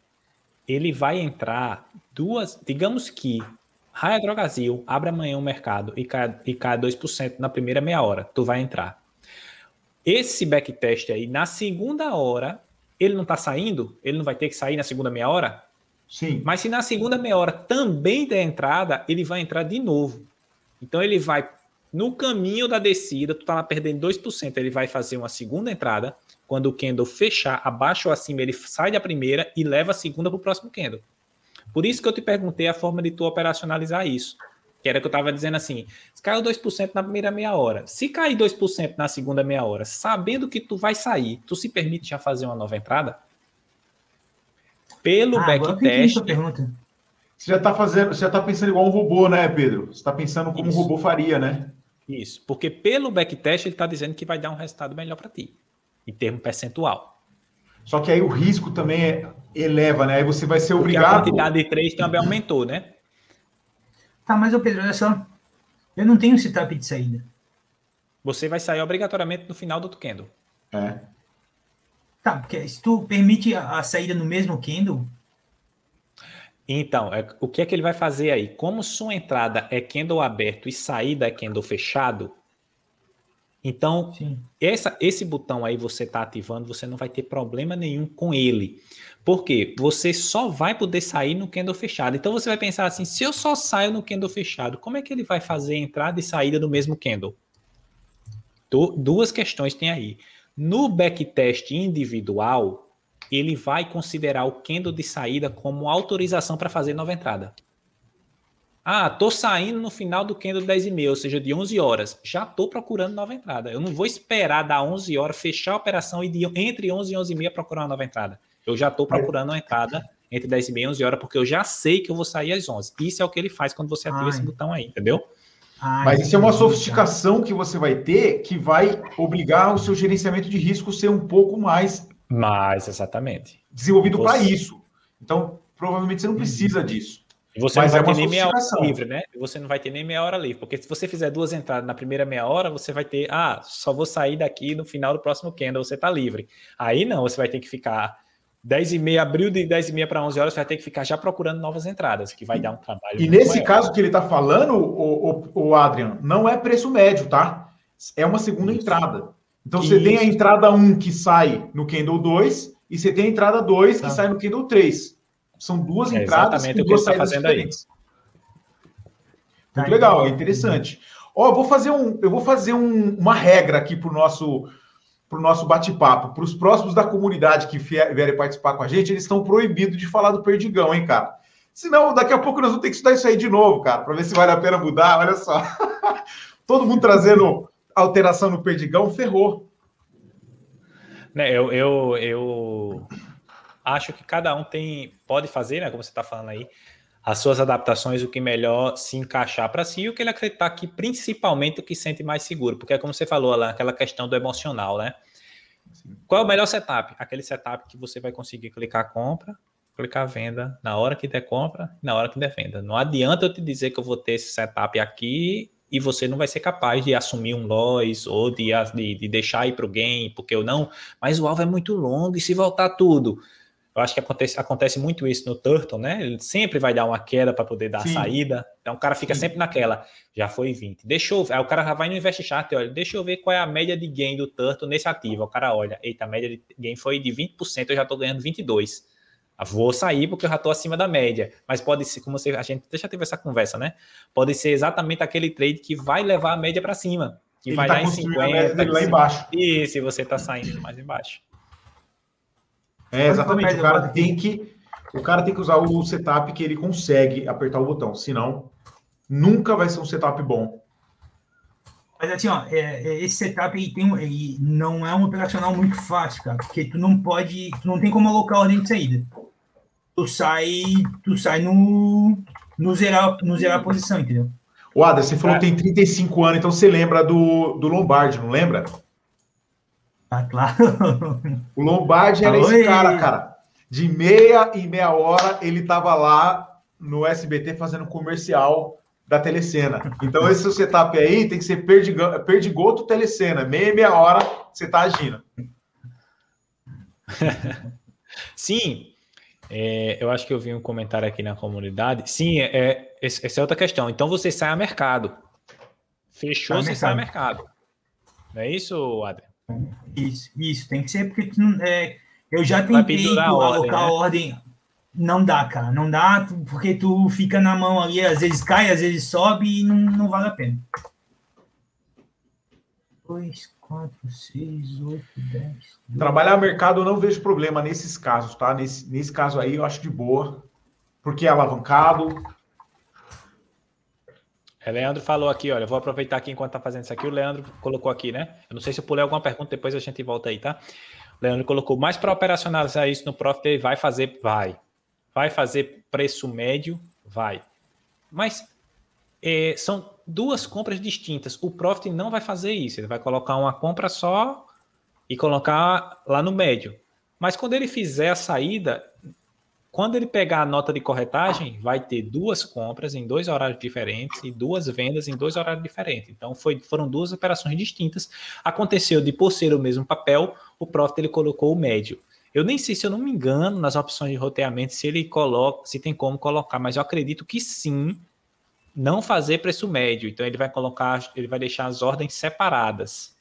ele vai entrar duas, digamos que Raia Drogazil abre amanhã o mercado e cai, e cai 2% na primeira meia hora, tu vai entrar. Esse backtest aí, na segunda hora, ele não tá saindo? Ele não vai ter que sair na segunda meia hora? Sim. Mas se na segunda meia hora também der entrada, ele vai entrar de novo. Então ele vai no caminho da descida, tu tá lá perdendo 2%, ele vai fazer uma segunda entrada. Quando o candle fechar abaixo ou acima, ele sai da primeira e leva a segunda para o próximo candle. Por isso que eu te perguntei a forma de tu operacionalizar isso. Que era que eu estava dizendo assim: se caiu 2% na primeira meia hora, se cair 2% na segunda meia hora, sabendo que tu vai sair, tu se permite já fazer uma nova entrada? Pelo ah, backtest. Você já está fazendo, você já está pensando igual um robô, né, Pedro? Você está pensando como Isso. um robô faria, né? Isso, porque pelo backtest ele está dizendo que vai dar um resultado melhor para ti, em termo percentual. Só que aí o risco também é, eleva, né? Aí você vai ser porque obrigado. A quantidade de três também aumentou, né? Tá, mas o Pedro, olha só. Eu não tenho setup de saída. Você vai sair obrigatoriamente no final do candle. É. Tá, porque se tu permite a, a saída no mesmo candle, então, é, o que é que ele vai fazer aí? Como sua entrada é candle aberto e saída é candle fechado, então essa, esse botão aí você está ativando, você não vai ter problema nenhum com ele. Por quê? Você só vai poder sair no candle fechado. Então você vai pensar assim: se eu só saio no candle fechado, como é que ele vai fazer entrada e saída do mesmo candle? Du duas questões tem aí. No backtest individual, ele vai considerar o candle de saída como autorização para fazer nova entrada. Ah, tô saindo no final do candle de 10 e meia, ou seja, de 11 horas. Já tô procurando nova entrada. Eu não vou esperar dar 11 horas, fechar a operação e de, entre 11 e 11 e meia procurar uma nova entrada. Eu já tô procurando uma entrada entre 10 e meia e 11 horas, porque eu já sei que eu vou sair às 11. Isso é o que ele faz quando você ativa Ai. esse botão aí, entendeu? Ai, Mas isso é uma sofisticação que você vai ter que vai obrigar o seu gerenciamento de risco ser um pouco mais mas, exatamente. Desenvolvido você... para isso. Então, provavelmente você não precisa disso. E você Mas não vai é ter nem meia hora livre, né? Você não vai ter nem meia hora livre, porque se você fizer duas entradas na primeira meia hora, você vai ter, ah, só vou sair daqui no final do próximo candle, você tá livre. Aí não, você vai ter que ficar 10 e meia, abriu de 10 e meia para 11 horas, você vai ter que ficar já procurando novas entradas, que vai dar um trabalho. E nesse maior. caso que ele está falando, o, o, o Adrian, não é preço médio, tá? É uma segunda Isso. entrada. Então você tem a entrada 1 que sai no Candle 2 e você tem a entrada 2 tá. que sai no Candle 3. São duas é entradas com duas tá saídas diferentes. Muito tá, legal, é interessante. Ó, eu vou fazer um, eu vou fazer um, uma regra aqui para o nosso para o nosso bate-papo. Para os próximos da comunidade que vierem participar com a gente, eles estão proibidos de falar do perdigão, hein, cara? Senão, daqui a pouco nós vamos ter que estudar isso aí de novo, cara, para ver se vale a pena mudar. Olha só. Todo mundo trazendo alteração no perdigão, ferrou. Né, eu, eu, eu, acho que cada um tem pode fazer, né, como você está falando aí, as suas adaptações, o que melhor se encaixar para si e o que ele acreditar que principalmente o que sente mais seguro, porque é como você falou lá, aquela questão do emocional, né? Qual é o melhor setup? Aquele setup que você vai conseguir clicar compra, clicar venda na hora que der compra, na hora que der venda. Não adianta eu te dizer que eu vou ter esse setup aqui e você não vai ser capaz de assumir um loss ou de, de, de deixar ir para o game, porque eu não. Mas o alvo é muito longo e se voltar tudo. Eu acho que acontece, acontece muito isso no Turtle, né? Ele sempre vai dar uma queda para poder dar Sim. a saída. Então o cara fica Sim. sempre naquela. Já foi 20. Deixa eu ver. Aí o cara vai no Invest Chart e olha, deixa eu ver qual é a média de gain do Turtle nesse ativo. O cara olha, eita, a média de gain foi de 20%, eu já estou ganhando 22. Ah, vou sair porque eu já estou acima da média. Mas pode ser, como você, a gente já teve essa conversa, né? Pode ser exatamente aquele trade que vai levar a média para cima. Que Ele vai tá dar em 50. lá embaixo. E se você está saindo mais embaixo. É, exatamente. O cara tem que. O cara tem que usar o setup que ele consegue apertar o botão. Senão, nunca vai ser um setup bom. Mas assim, ó, é, é, esse setup aí tem, ele não é um operacional muito fácil, cara, porque tu não pode, tu não tem como alocar a ordem de saída. Tu sai, tu sai no, no zerar, no zerar a posição, entendeu? O Ada, você falou que tem 35 anos, então você lembra do, do Lombardi, não lembra? Ah, claro. O Lombardi era Oi. esse cara, cara. De meia e meia hora ele tava lá no SBT fazendo comercial da telecena. Então esse seu setup aí tem que ser perdigoto telecena. Meia e meia hora você tá agindo. Sim, é, eu acho que eu vi um comentário aqui na comunidade. Sim, é, é essa é outra questão. Então você sai a mercado. Fechou, sai você mercado. sai a mercado. Não é isso, Adriano? Isso, isso, tem que ser porque é, eu já tentei colocar a ordem, né? Não dá, cara, não dá, porque tu fica na mão ali, às vezes cai, às vezes sobe e não, não vale a pena. 2, 4, 6, 8, 10. Trabalhar mercado eu não vejo problema nesses casos, tá? Nesse, nesse caso aí eu acho de boa, porque é alavancado, é, Leandro falou aqui, olha, vou aproveitar aqui enquanto tá fazendo isso aqui, o Leandro colocou aqui, né? Eu não sei se eu pulei alguma pergunta, depois a gente volta aí, tá? O Leandro colocou, mas para operacionalizar isso no Profit, ele vai fazer, vai. Vai fazer preço médio, vai. Mas é, são duas compras distintas. O Profit não vai fazer isso, ele vai colocar uma compra só e colocar lá no médio. Mas quando ele fizer a saída, quando ele pegar a nota de corretagem, vai ter duas compras em dois horários diferentes e duas vendas em dois horários diferentes. Então, foi, foram duas operações distintas. Aconteceu de, por ser o mesmo papel, o Profit ele colocou o médio. Eu nem sei se eu não me engano nas opções de roteamento se ele coloca, se tem como colocar, mas eu acredito que sim, não fazer preço médio. Então ele vai colocar, ele vai deixar as ordens separadas.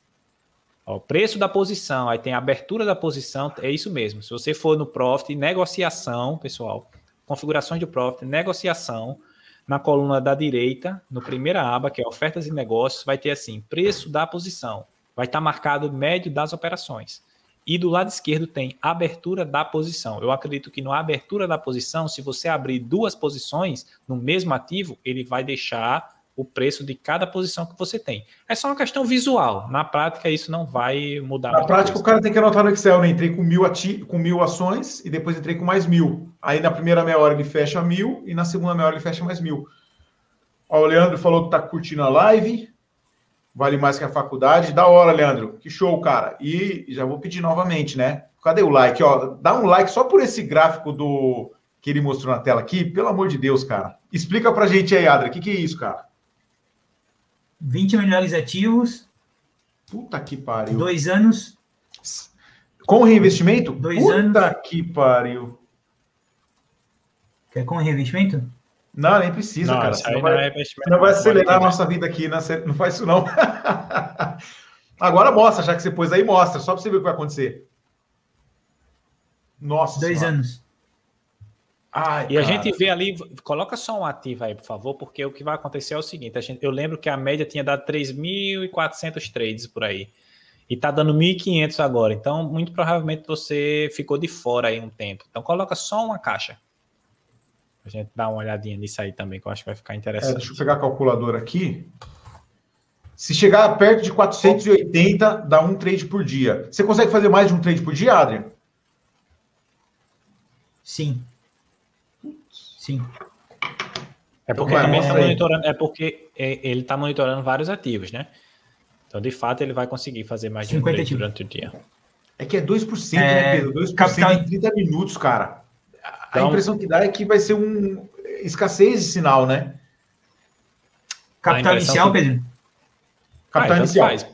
Ó, preço da posição, aí tem abertura da posição, é isso mesmo. Se você for no Profit, negociação, pessoal, configurações do Profit, negociação, na coluna da direita, no primeira aba, que é ofertas e negócios, vai ter assim, preço da posição. Vai estar marcado médio das operações. E do lado esquerdo tem abertura da posição. Eu acredito que na abertura da posição, se você abrir duas posições no mesmo ativo, ele vai deixar o preço de cada posição que você tem. É só uma questão visual. Na prática, isso não vai mudar. Na prática, coisa. o cara tem que anotar no Excel, né? Entrei com mil, ati com mil ações e depois entrei com mais mil. Aí na primeira meia hora ele fecha mil e na segunda meia hora ele fecha mais mil. Ó, o Leandro falou que tá curtindo a live. Vale mais que a faculdade. Da hora, Leandro. Que show, cara. E já vou pedir novamente, né? Cadê o like? Ó, dá um like só por esse gráfico do que ele mostrou na tela aqui. Pelo amor de Deus, cara. Explica pra gente aí, Adra. O que, que é isso, cara? 20 melhores ativos. Puta que pariu. Dois anos. Com reinvestimento? Dois Puta anos. Puta que pariu. Quer com reinvestimento? Não, nem precisa, não, cara. Você não, vai, é não vai acelerar a nossa vida aqui. Não, não faz isso, não. Agora mostra, já que você pôs aí, mostra, só para você ver o que vai acontecer. Nossa. Dois senhora. anos. Ai, e cara. a gente vê ali, coloca só um ativo aí, por favor, porque o que vai acontecer é o seguinte: a gente, eu lembro que a média tinha dado 3.400 trades por aí. E tá dando 1.500 agora. Então, muito provavelmente você ficou de fora aí um tempo. Então, coloca só uma caixa. A gente dá uma olhadinha nisso aí também, que eu acho que vai ficar interessante. É, deixa eu pegar a calculadora aqui. Se chegar perto de 480, dá um trade por dia. Você consegue fazer mais de um trade por dia, Adriano? Sim. Sim. É porque, Então, também tá monitorando, é porque é, ele está monitorando vários ativos, né? Então, de fato, ele vai conseguir fazer mais de um 50 trade durante o dia. É que é 2%, É, né, Pedro? 2% capital- em 30 minutos, cara. A- A Então- impressão que dá é que vai ser um escassez de sinal, né? Capital inicial, que- Pedro? Capital Ah, então inicial. faz.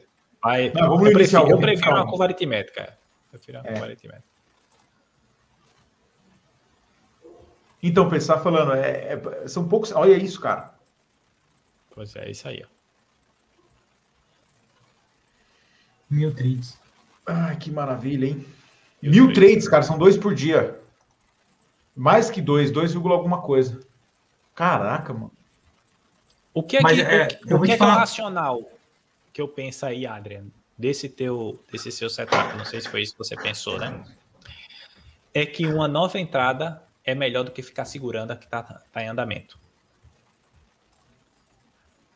Vai, Não, vamos eu prefiro, inicial, eu prefiro uma curva aritmética. Eu prefiro uma É. curva aritmética. Então, você tá falando, é- é- são poucos. Olha isso, cara. Pois é, isso aí. Ó. Mil trades. Ai, que maravilha, hein? Mil Mil trades. trades, cara, são dois por dia. Mais que dois, 2, alguma coisa. Caraca, mano. O que é Mas, que, é, o, que- eu o que é, que é o falar- racional que eu penso aí, Adriano, desse teu, desse seu setup? Não sei se foi isso que você pensou, né? É que uma nova entrada é melhor do que ficar segurando a que está tá em andamento.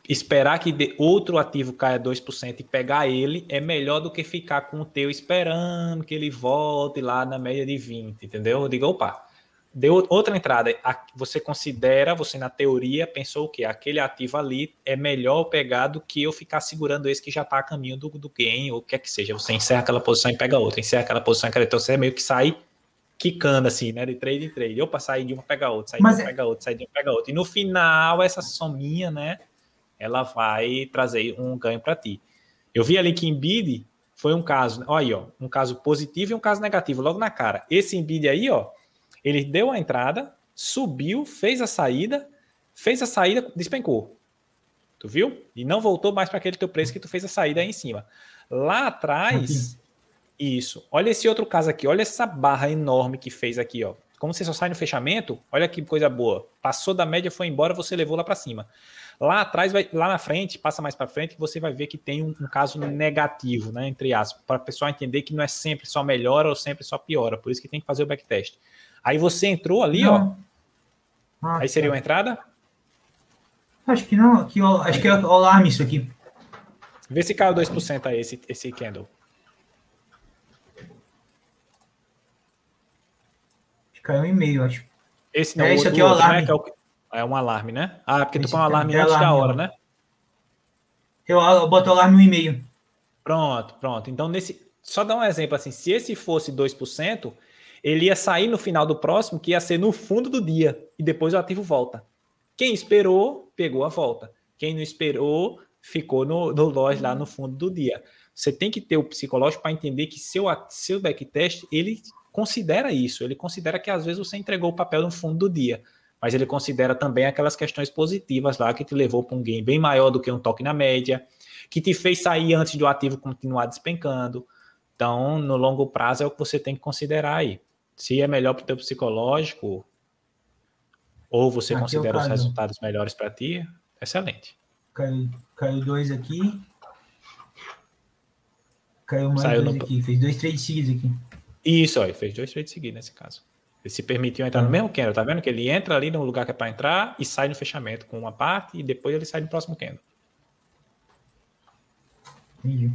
Esperar que outro ativo caia 2% e pegar ele é melhor do que ficar com o teu esperando que ele volte lá na média de 20, entendeu? Eu digo, opa, deu outra entrada. Você considera, você na teoria pensou o quê? Aquele ativo ali é melhor pegar do que eu ficar segurando esse que já está a caminho do, do gain, ou o que é que seja. Você encerra aquela posição e pega outra, encerra aquela posição e pega outra. Então você meio que sai quicando assim, né? De trade em trade. Opa, sair de uma, pega outra, sair Mas de uma, é- pega outra, sair de uma, pega outra. E no final, essa sominha, né? Ela vai trazer um ganho para ti. Eu vi ali que Embiid foi um caso, olha aí, ó, um caso positivo e um caso negativo, logo na cara. Esse Embiid aí, ó, ele deu a entrada, subiu, fez a saída, fez a saída, despencou. Tu viu? E não voltou mais para aquele teu preço que tu fez a saída aí em cima. Lá atrás, isso. Olha esse outro caso aqui, olha essa barra enorme que fez aqui, ó. Como você só sai no fechamento, olha que coisa boa. Passou da média, foi embora, você levou lá para cima. Lá atrás, vai, lá na frente, passa mais para frente, você vai ver que tem um, um caso negativo, né? Entre aspas, para o pessoal entender que não é sempre só melhora ou sempre só piora. Por isso que tem que fazer o backtest. Aí você entrou ali, ó. Não. Ah, Aí seria uma entrada. Acho que não. Aqui, ó, acho que é o alarme isso aqui. Vê se caiu 2% aí esse, esse candle. Que caiu um e-mail, acho. Esse não, É, o- esse o aqui é o né, alarme. que é, é um alarme, né? Ah, porque tu Esse põe um é- alarme é antes da alarme, hora, ó. né? Eu, eu boto o alarme um e-mail. Pronto, pronto. Então, nesse, só dar um exemplo assim: se esse fosse 2%, ele ia sair no final do próximo, que ia ser no fundo do dia, e depois o ativo volta. Quem esperou, pegou a volta. Quem não esperou, ficou no, no loja lá no fundo do dia. Você tem que ter o psicológico para entender que seu, seu backtest, ele considera isso. Ele considera que às vezes você entregou o papel no fundo do dia. Mas ele considera também aquelas questões positivas lá que te levou para um gain bem maior do que um toque na média, que te fez sair antes do ativo continuar despencando. Então, no longo prazo é o que você tem que considerar aí. Se é melhor para o teu psicológico, ou você Aqui é considera os resultados melhores para ti, excelente. Caiu, caiu dois aqui. Caiu mais Saiu dois no- aqui. Fez dois trades seguidos aqui. Isso, ó, ele fez dois trades seguidos nesse caso. Ele se permitiu entrar no Tá. mesmo candle, tá vendo? Que ele entra ali no lugar que é para entrar e sai no fechamento com uma parte e depois ele sai no próximo candle. Entendi.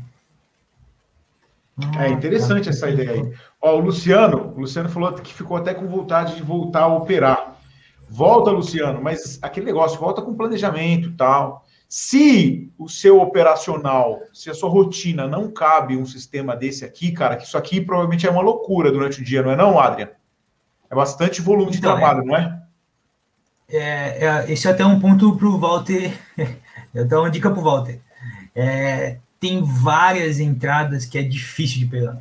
É interessante essa ideia aí. Ó, o Luciano, o Luciano falou que ficou até com vontade de voltar a operar. Volta, Luciano, mas aquele negócio, volta com planejamento e tal. Se o seu operacional, se a sua rotina não cabe um sistema desse aqui, cara, que isso aqui provavelmente é uma loucura durante o dia, não é não, Adrian? É bastante volume de Então, trabalho, não é? É, é, esse é até um ponto para o Walter. Eu dou uma dica para o Walter. É, tem várias entradas que é difícil de pegar.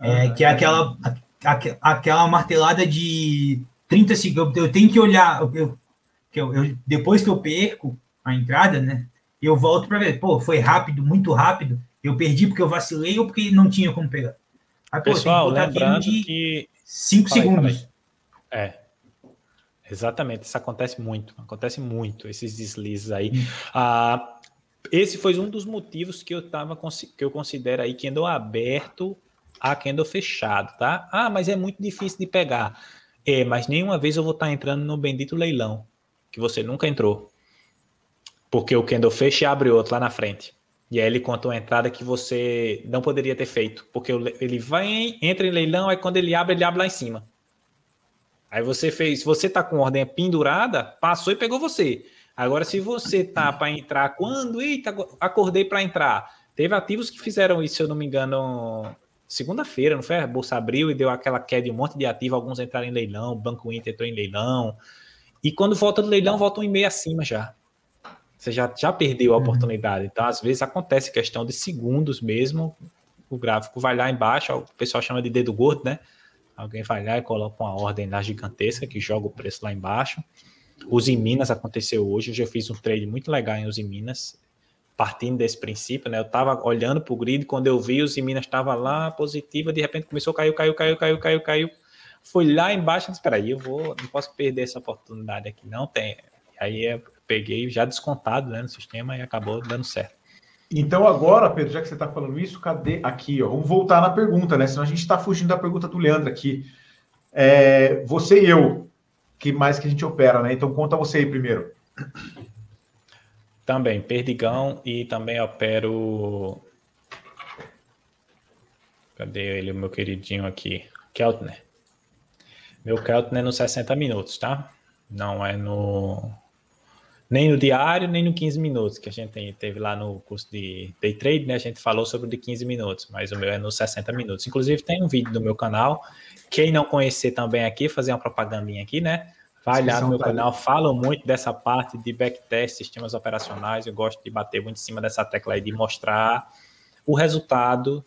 É, Ah, que é aquela, aque- aquela martelada de 30 segundos. Eu tenho que olhar. Eu, eu- depois que eu perco a entrada, né? Eu volto para ver. Pô, foi rápido, muito rápido. Eu perdi porque eu vacilei ou porque não tinha como pegar. Aí, pô, Pessoal, lembrando de que 5 Fala aí, fala segundos. É. Exatamente, isso acontece muito, acontece muito, esses deslizes aí. Hum. Ah, esse foi um dos motivos que eu tava que eu considero aí candle aberto a candle fechado, tá? Ah, mas é muito difícil de pegar. É, mas nenhuma vez eu vou estar entrando no bendito leilão, que você nunca entrou. Porque o candle fecha e abre outro lá na frente. E aí ele conta uma entrada que você não poderia ter feito. Porque ele vai, entra em leilão, aí quando ele abre, ele abre lá em cima. Aí você fez, você tá com ordem pendurada, passou e pegou você. Agora, se você tá para entrar quando, eita, acordei para entrar. Teve ativos que fizeram isso, se eu não me engano, segunda-feira, não foi? A bolsa abriu e deu aquela queda de um monte de ativos, alguns entraram em leilão, o Banco Inter entrou em leilão. E quando volta do leilão, volta um e meio acima já. Você já, já perdeu a uhum. oportunidade. Então, às vezes acontece questão de segundos mesmo. O gráfico vai lá embaixo, o pessoal chama de dedo gordo, né? Alguém vai lá e coloca uma ordem lá gigantesca que joga o preço lá embaixo. Os em Minas aconteceu hoje. Hoje eu fiz um trade muito legal em Os em Minas, partindo desse princípio, né? Eu estava olhando para o grid, quando eu vi os em Minas estava lá positiva, de repente começou a cair, caiu, caiu, caiu, caiu, caiu. Foi lá embaixo, disse, espera aí, eu vou, não posso perder essa oportunidade aqui, não tem. Aí eu peguei já descontado né, no sistema e acabou dando certo. Então agora, Pedro, já que você está falando isso, cadê aqui? Ó, vamos voltar na pergunta, né? Senão a gente está fugindo da pergunta do Leandro aqui. É, você e eu, que mais que a gente opera, né? Então conta você aí primeiro. Também, Perdigão e também opero. Cadê ele, meu queridinho aqui? Keltner. Meu Keltner é no 60 minutos, tá? Não é no nem no diário, nem no 15 minutos, que a gente teve lá no curso de day trade, né? A gente falou sobre o de 15 minutos, mas o meu é nos 60 minutos. Inclusive, tem um vídeo no meu canal. Quem não conhecer também aqui, fazer uma propagandinha aqui, né? Vai lá no meu canal, falo muito dessa parte de backtest, sistemas operacionais. Eu gosto de bater muito em cima dessa tecla aí, de mostrar o resultado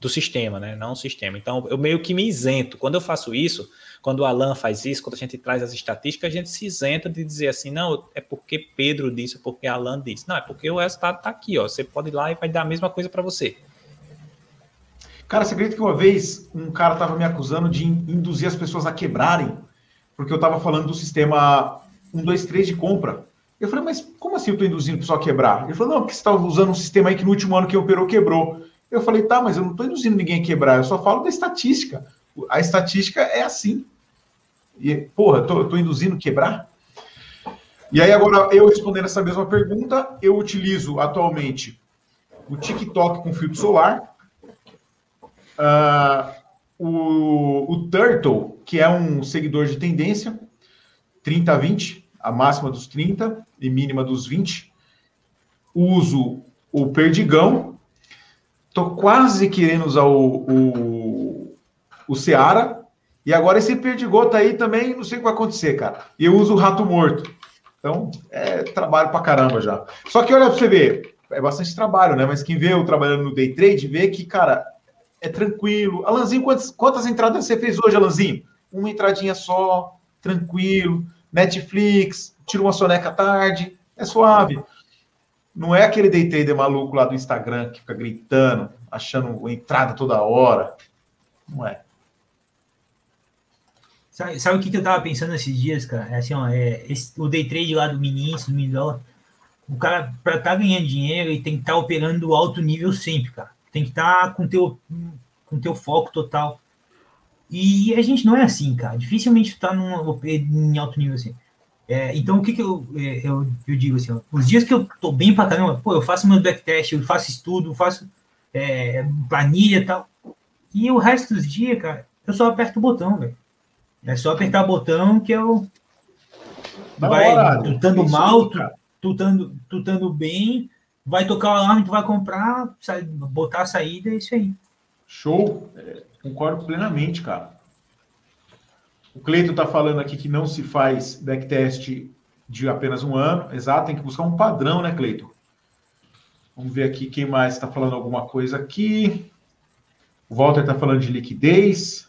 do sistema, né? Não o sistema. Então, eu meio que me isento. Quando eu faço isso, quando o Alan faz isso, quando a gente traz as estatísticas, a gente se isenta de dizer assim, não, é porque Pedro disse, é porque Alan disse. Não, é porque o resultado está aqui, ó. Você pode ir lá e vai dar a mesma coisa para você. Cara, você acredita que uma vez um cara estava me acusando de induzir as pessoas a quebrarem, porque eu estava falando do sistema 1, 2, 3 de compra. Eu falei, mas como assim eu estou induzindo o pessoal a quebrar? Ele falou, não, porque você está usando um sistema aí que no último ano que operou quebrou. Eu falei, tá, mas eu não estou induzindo ninguém a quebrar, eu só falo da estatística. A estatística é assim. E, porra, tô, tô induzindo quebrar? E aí, agora, eu respondendo essa mesma pergunta, eu utilizo atualmente o TikTok com filtro solar, uh, o, o Turtle, que é um seguidor de tendência, 30 a 20, a máxima dos 30 e mínima dos 20. Uso o Perdigão. Estou quase querendo usar o, o, o Seara, e agora esse perdigota aí também, não sei o que vai acontecer, cara. E eu uso o rato morto. Então, é trabalho pra caramba já. Só que olha pra você ver, é bastante trabalho, né? Mas quem vê eu trabalhando no day trade, vê que, cara, é tranquilo. Alanzinho, quantas, quantas entradas você fez hoje, Alanzinho? Uma entradinha só, tranquilo. Netflix, tira uma soneca tarde, é suave. Não é aquele day trader maluco lá do Instagram que fica gritando, achando entrada toda hora. Não é. Sabe, sabe o que, que eu tava pensando esses dias, cara? É assim, ó, é, esse, o day trade lá do Vinícius, do Mindó, o cara, para estar tá ganhando dinheiro, ele tem que estar tá operando alto nível sempre, cara. Tem que estar tá com teu, com teu foco total. E a gente não é assim, cara. Dificilmente tá num, em alto nível assim. É, então, o que, que eu, é, eu, eu digo assim? Ó, os dias que eu tô bem pra caramba, pô, eu faço meu backtest, eu faço estudo, faço é, planilha e tal. E o resto dos dias, cara, eu só aperto o botão, velho. É só apertar o botão que eu. Tu vai tutando mal, tu, tutando, tutando bem, vai tocar o alarme, tu vai comprar, botar a saída, é isso aí. Show! É, concordo plenamente, cara. O Cleito está falando aqui que não se faz backtest de apenas um ano. Exato, tem que buscar um padrão, né, Cleito? Vamos ver aqui quem mais está falando alguma coisa aqui. O Walter está falando de liquidez.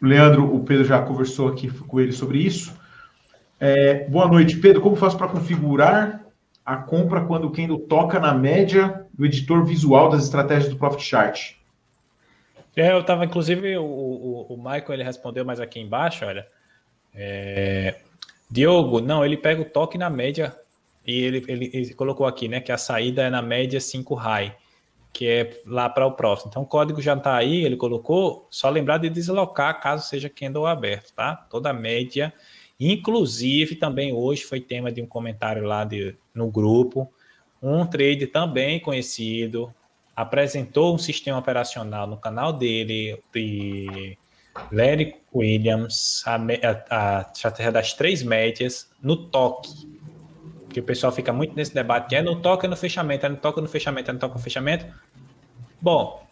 Leandro, o Pedro já conversou aqui com ele sobre isso. É, boa noite, Pedro. Como faço para configurar a compra quando o Kendo toca na média do editor visual das estratégias do Profit Chart? É, eu estava, inclusive, o, o, o, Michael ele respondeu mais aqui embaixo, olha. É, Diogo, não, ele pega o toque na média e ele, ele, ele colocou aqui, né, que a saída é na média 5 high que é lá para o próximo. Então, o código já está aí, ele colocou, só lembrar de deslocar caso seja candle aberto, tá? Toda a média, inclusive também hoje foi tema de um comentário lá de, no grupo, um trade também conhecido, apresentou um sistema operacional no canal dele de Larry Williams, a, a, a estratégia das três médias, no toque. Que o pessoal fica muito nesse debate, que é toque ou no fechamento, é toque ou no fechamento, é toque ou no fechamento. Bom,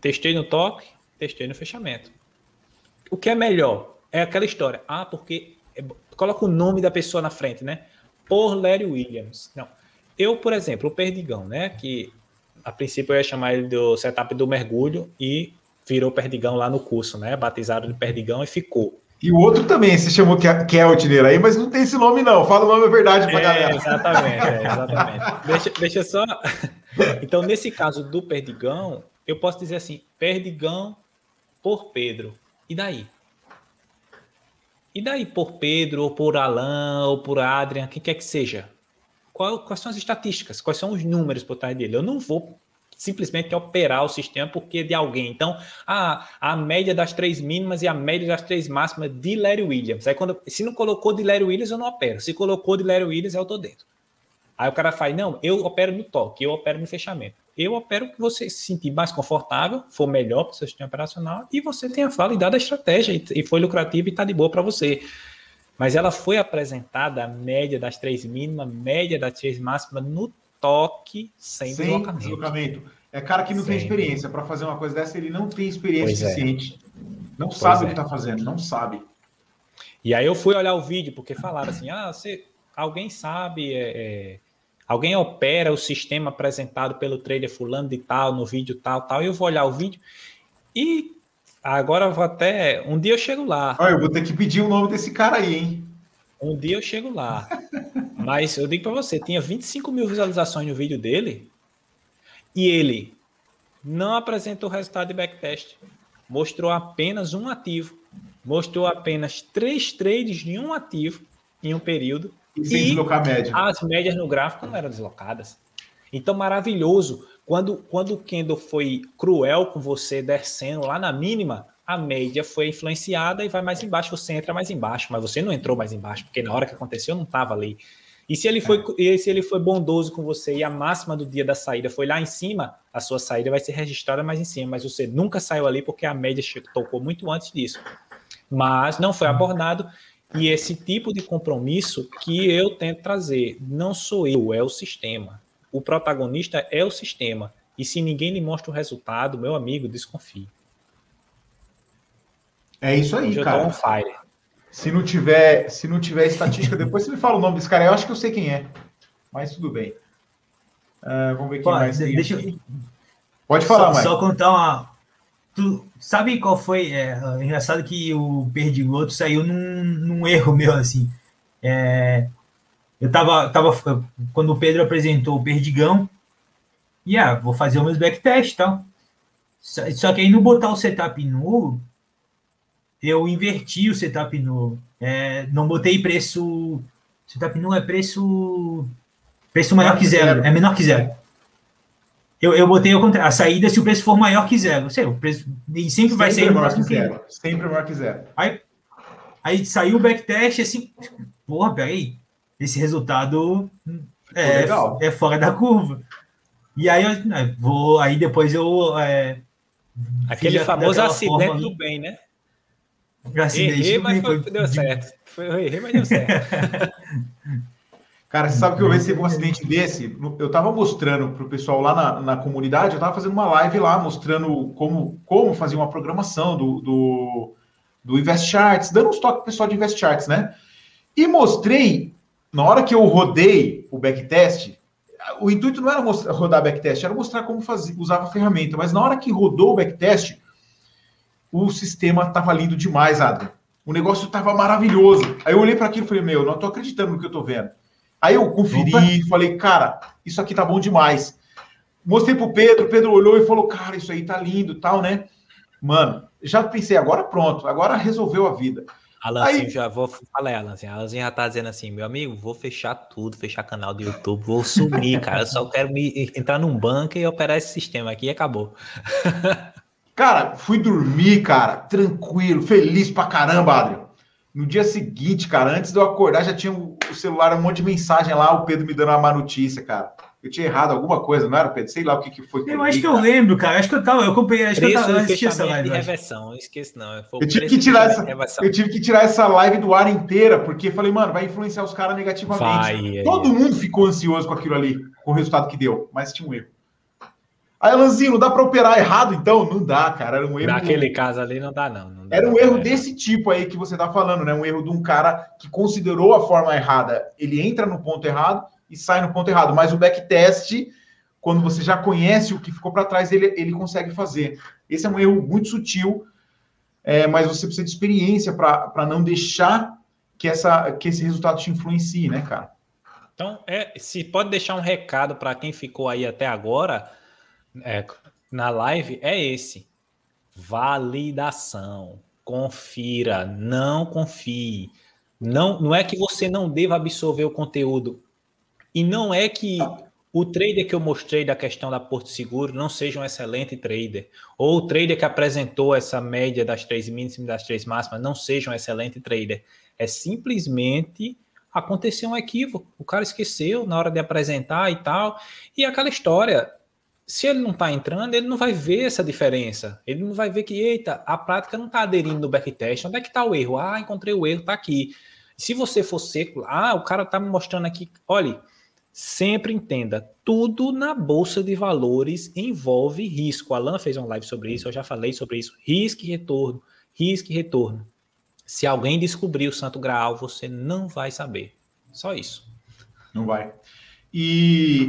testei no toque, testei no fechamento. O que é melhor? É aquela história. Ah, porque. É, coloca o nome da pessoa na frente, né? Por Larry Williams. Não. Eu, por exemplo, o Perdigão, né? Que a princípio eu ia chamar ele do setup do mergulho e virou Perdigão lá no curso, né? Batizado de Perdigão e ficou. E o outro também se chamou Keltner aí, mas não tem esse nome não. Fala o nome verdade para é, galera. Exatamente, é, exatamente. deixa, deixa só. Então, nesse caso do Perdigão, eu posso dizer assim: Perdigão por Pedro. E daí? E daí por Pedro, ou por Alain, ou por Adrian, quem quer que seja? Qual, quais são as estatísticas? Quais são os números por trás dele? Eu não vou simplesmente operar o sistema porque é de alguém. Então, a, a média das três mínimas e a média das três máximas de Larry Williams. Aí, quando, se não colocou de Larry Williams, eu não opero. Se colocou de Larry Williams, eu tô dentro. Aí o cara faz, não, eu opero no toque, eu opero no fechamento. Eu opero que você se sentir mais confortável, for melhor para o seu sistema operacional e você tenha validado a estratégia e, foi lucrativo e está de boa para você. Mas ela foi apresentada a média das três mínimas, média das três máximas no toque sem, sem deslocamento. deslocamento. É cara que não tem experiência para fazer uma coisa dessa, ele não tem experiência é. suficiente. É. Não pois sabe é. o que está fazendo, não sabe. E aí eu fui olhar o vídeo, porque falaram assim: ah, você, alguém sabe, é, é, alguém opera o sistema apresentado pelo trader fulano de tal, no vídeo tal, tal. E eu vou olhar o vídeo e agora eu vou até. Um dia eu chego lá. Olha, eu vou ter que pedir o nome desse cara aí, hein? Um dia eu chego lá. Mas eu digo para você, tinha 25 mil visualizações no vídeo dele e ele não apresentou o resultado de backtest. Mostrou apenas um ativo. Mostrou apenas três trades de um ativo em um período. E sem deslocar média. As médias no gráfico não eram deslocadas. Então, maravilhoso. Quando, quando o Kendall foi cruel com você descendo lá na mínima, a média foi influenciada e vai mais embaixo, você entra mais embaixo, mas você não entrou mais embaixo, porque na hora que aconteceu não estava ali. E se ele foi é. se ele foi bondoso com você e a máxima do dia da saída foi lá em cima, a sua saída vai ser registrada mais em cima, mas você nunca saiu ali porque a média tocou muito antes disso. Mas não foi abordado e esse tipo de compromisso que eu tento trazer, não sou eu, é o sistema. O protagonista é o sistema. E se ninguém lhe mostra o resultado, meu amigo, desconfie. É isso aí, Hoje cara. Se não tiver, se não tiver estatística, depois você me fala o nome desse cara. Eu acho que eu sei quem é, mas tudo bem. Uh, vamos ver quem Pô, mais tem. Deixa eu... Pode falar, Só, só contar uma. Tu sabe qual foi? É, é engraçado que o Perdigoto saiu num, num erro meu assim. É, eu tava, tava quando o Pedro apresentou o Perdigão, e ah, vou fazer os meus backtest e tal. Só, só que aí no botar o setup novo, eu inverti o setup no. É, não botei preço. Setup nu é preço. Preço maior que zero. É menor que zero. Eu, eu botei a saída se o preço for maior que zero. Sei, o preço, e sempre, sempre vai ser maior que zero. Sempre maior que zero. Aí, aí saiu o backtest assim. Porra, peraí. Esse resultado é, é fora da curva. E aí eu né, vou. Aí depois eu. É, Aquele famoso acidente forma, do bem, né? Errei, mas foi, deu certo. Foi, errei, mas deu certo. Cara, você sabe que eu recebi um acidente desse? Eu estava mostrando para o pessoal lá na, na comunidade, eu estava fazendo uma live lá, mostrando como, como fazer uma programação do, do, do Invest Charts, dando uns toques pro pessoal de Invest Charts, né? E mostrei, na hora que eu rodei o backtest, o intuito não era mostrar, rodar backtest, era mostrar como fazer, usava a ferramenta, mas na hora que rodou o backtest, o sistema estava lindo demais, Adrian. O negócio estava maravilhoso. Aí eu olhei para aquilo e falei, meu, não estou acreditando no que eu estou vendo. Aí eu conferi, Opa. falei, cara, isso aqui tá bom demais. Mostrei pro Pedro, o Pedro olhou e falou, cara, isso aí tá lindo, tal, né? Mano, já pensei, agora pronto, agora resolveu a vida. Alanzinho, aí... já vou falar, Alanzinho. Alanzinho já tá dizendo assim, meu amigo, vou fechar tudo, fechar canal do YouTube, vou sumir, cara. Eu só quero me entrar num banco e operar esse sistema aqui e acabou. Cara, fui dormir, cara, tranquilo, feliz pra caramba, Adriano. No dia seguinte, cara, antes de eu acordar, já tinha o celular, um monte de mensagem lá, o Pedro me dando uma má notícia, cara. eu tinha errado alguma coisa, não era, Pedro? Sei lá o que, que foi. Eu acho que eu lembro, cara. Acho que eu tava, eu comprei, acho preço que eu tava assistindo essa live. De reversão, não esqueço não. Eu tive, que tirar essa, eu tive que tirar essa live do ar inteira, porque falei, mano, vai influenciar os caras negativamente. Vai, Todo é. mundo ficou ansioso com aquilo ali, com o resultado que deu, mas tinha um erro. Aí, Alanzinho, não dá para operar errado, então? Não dá, cara. Era um erro. Naquele caso ali não dá, não. não dá, era um erro desse tipo aí que você tá falando, né? Um erro de um cara que considerou a forma errada. Ele entra no ponto errado e sai no ponto errado. Mas o backtest quando você já conhece o que ficou para trás, ele, ele consegue fazer. Esse é um erro muito sutil, é, mas você precisa de experiência para não deixar que, essa, que esse resultado te influencie, né, cara? Então, é, se pode deixar um recado para quem ficou aí até agora é, na live, é esse: validação. Confira, não confie. Não, não é que você não deva absorver o conteúdo. E não é que o trader que eu mostrei da questão da Porto Seguro não seja um excelente trader, ou o trader que apresentou essa média das três mínimas e das três máximas não seja um excelente trader. É simplesmente acontecer um equívoco. O cara esqueceu na hora de apresentar e tal. E aquela história, se ele não está entrando, ele não vai ver essa diferença. Ele não vai ver que, eita, a prática não está aderindo no backtest. Onde é que está o erro? Ah, encontrei o erro, está aqui. Se você for seco, ah, o cara está me mostrando aqui, olha Sempre entenda, tudo na bolsa de valores envolve risco. A Alan fez uma live sobre isso, eu já falei sobre isso. Risco e retorno, risco e retorno. Se alguém descobrir o Santo Graal, você não vai saber. Só isso. Não vai. E,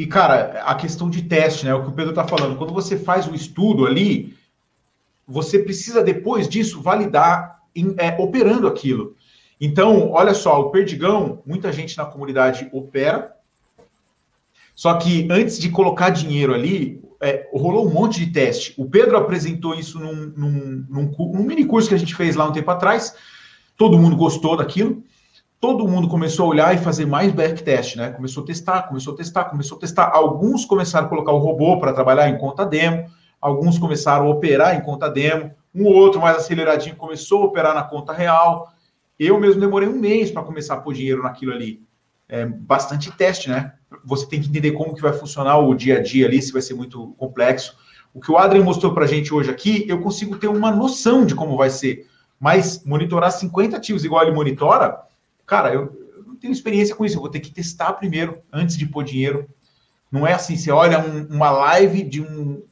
e cara, a questão de teste, né? O que o Pedro está falando. Quando você faz o estudo ali, você precisa depois disso validar em, é, operando aquilo. Então, olha só, o Perdigão, muita gente na comunidade opera, só que antes de colocar dinheiro ali, é, rolou um monte de teste. O Pedro apresentou isso num, num, num, num, mini curso que a gente fez lá um tempo atrás. Todo mundo gostou daquilo. Todo mundo começou a olhar e fazer mais backtest, né? Começou a testar, começou a testar, começou a testar. Alguns começaram a colocar o robô para trabalhar em conta demo. Alguns começaram a operar em conta demo. Um outro mais aceleradinho começou a operar na conta real. Eu mesmo demorei um mês para começar a pôr dinheiro naquilo ali. É bastante teste, né? Você tem que entender como que vai funcionar o dia a dia ali, se vai ser muito complexo. O que o Adrian mostrou para a gente hoje aqui, eu consigo ter uma noção de como vai ser. Mas monitorar 50 ativos igual ele monitora, cara, eu, eu não tenho experiência com isso. Eu vou ter que testar primeiro, antes de pôr dinheiro. Não é assim, você olha um, uma live de um,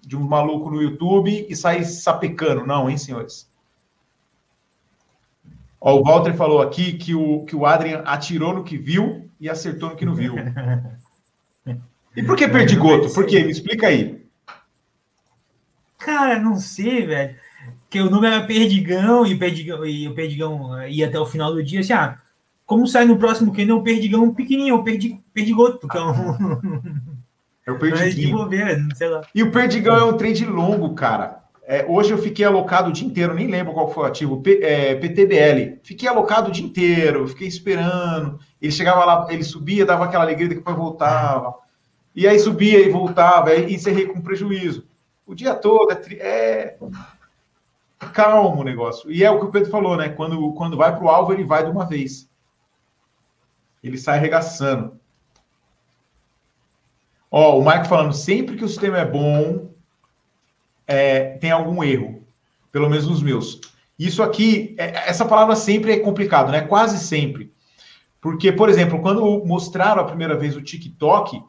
de um maluco no YouTube e sai sapecando. Não, hein, senhores? Ó, o Walter falou aqui que o, que o Adrian atirou no que viu e acertou no que não viu. E por que perdigoto? Por quê? Me explica aí. Cara, não sei, velho. Que o número era Perdigão e, Perdigão e o Perdigão ia até o final do dia. Assim, ah, como sai no próximo que não o Perdigão pequenininho, o perdi, Perdigoto, que é um. É o Perdiguinho. E o Perdigão é um trade longo, cara. É, hoje eu fiquei alocado o dia inteiro, nem lembro qual foi o ativo, P, é, PTBL. Fiquei alocado o dia inteiro, fiquei esperando. Ele chegava lá, ele subia, dava aquela alegria, depois voltava. E aí subia e voltava, e encerrei com prejuízo. O dia todo é, é calmo o negócio. E é o que o Pedro falou, né? Quando, quando vai para o alvo, ele vai de uma vez. Ele sai arregaçando. Ó, o Mike falando, sempre que o sistema é bom, é, tem algum erro, pelo menos nos meus. Isso aqui, é, essa palavra sempre é complicado, né? Quase sempre. Porque, por exemplo, quando mostraram a primeira vez o TikTok,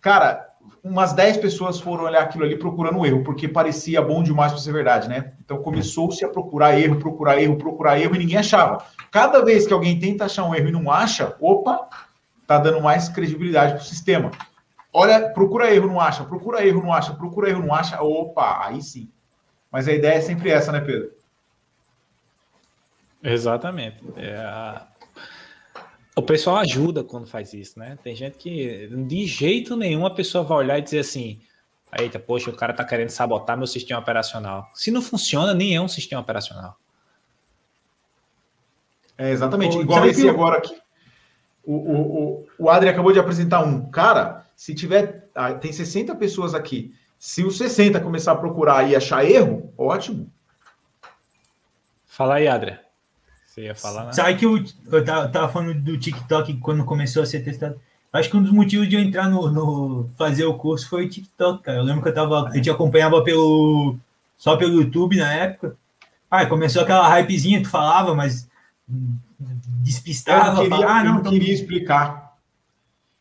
cara, umas 10 pessoas foram olhar aquilo ali procurando erro, porque parecia bom demais para ser verdade, né? Então começou-se a procurar erro, procurar erro, procurar erro e ninguém achava. Cada vez que alguém tenta achar um erro e não acha, opa, tá dando mais credibilidade para o sistema. Olha, procura erro, não acha, procura erro, não acha, procura erro, não acha. Opa, aí sim. Mas a ideia é sempre essa, né, Pedro? Exatamente. É a... O pessoal ajuda quando faz isso, né? Tem gente que de jeito nenhum a pessoa vai olhar e dizer assim: Eita, poxa, o cara tá querendo sabotar meu sistema operacional. Se não funciona, nem é um sistema operacional. É exatamente. Pô, Igual esse que... agora aqui. O, o, o, o Adri acabou de apresentar um. Cara, se tiver. Ah, tem 60 pessoas aqui. Se os 60 começar a procurar e achar erro, ótimo. Fala aí, Adria. Você ia falar, né? Sabe que eu, eu tava, tava falando do TikTok quando começou a ser testado. Acho que um dos motivos de eu entrar no, no, fazer o curso foi o TikTok, cara. Eu lembro que eu tava, eu te acompanhava pelo só pelo YouTube na época. Ah, começou aquela hypezinha que falava, mas despistava. Eu não queria, falava, ah, não, não queria explicar.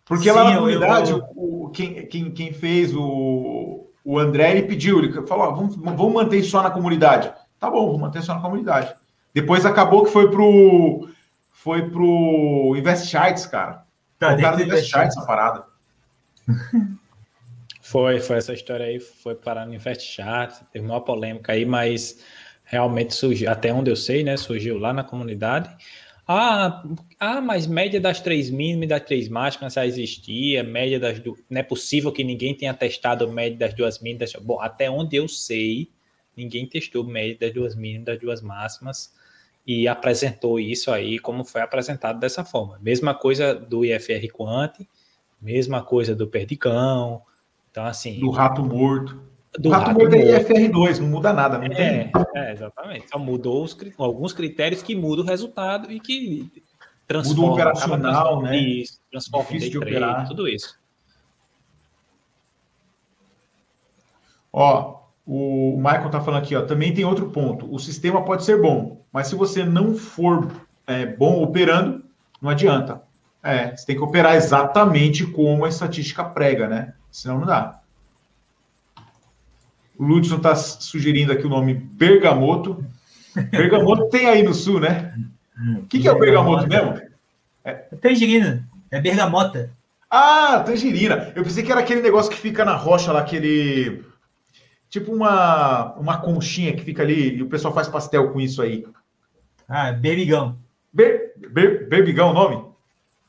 Porque Sim, lá na comunidade, eu, eu... O, quem, quem, quem fez o, o André, ele pediu, ele falou, vamos, vamos manter só na comunidade. Tá bom, vamos manter só na comunidade. Depois acabou que foi pro foi pro Invest Charts, cara. Tá, o cara do Invest Charts essa parada. Foi, foi essa história aí, foi parar no Invest Charts, teve uma polêmica aí, mas realmente surgiu, até onde eu sei, né, surgiu lá na comunidade. Ah, ah, mas média das três mínimas e das três máximas já existia, média das duas. Não é possível que ninguém tenha testado média das duas mínimas. Bom, até onde eu sei, ninguém testou média das duas mínimas das duas máximas e apresentou isso aí como foi apresentado dessa forma. Mesma coisa do IFR Quant, mesma coisa do Perdigão. Então, assim. Do rato morto. Do rato, rato morto é IFR2, não muda nada, não é, tem. É, exatamente. Só mudou os, alguns critérios que mudam o resultado e que transforma. Muda o operacional, né? Isso, transforma Difícil de operar. tudo isso. Ó, o Michael está falando aqui, ó, também tem outro ponto. O sistema pode ser bom, mas se você não for é, bom operando, não adianta. É, você tem que operar exatamente como a estatística prega, né? Senão não dá. O Ludson está sugerindo aqui o nome Bergamoto. Bergamoto tem aí no sul, né? O que, que é o bergamoto mesmo? É tangerina. É bergamota. Ah, tangerina. Eu pensei que era aquele negócio que fica na rocha lá, aquele. Tipo uma, uma conchinha que fica ali e o pessoal faz pastel com isso aí. Ah, berbigão. Ber, ber, berbigão o nome?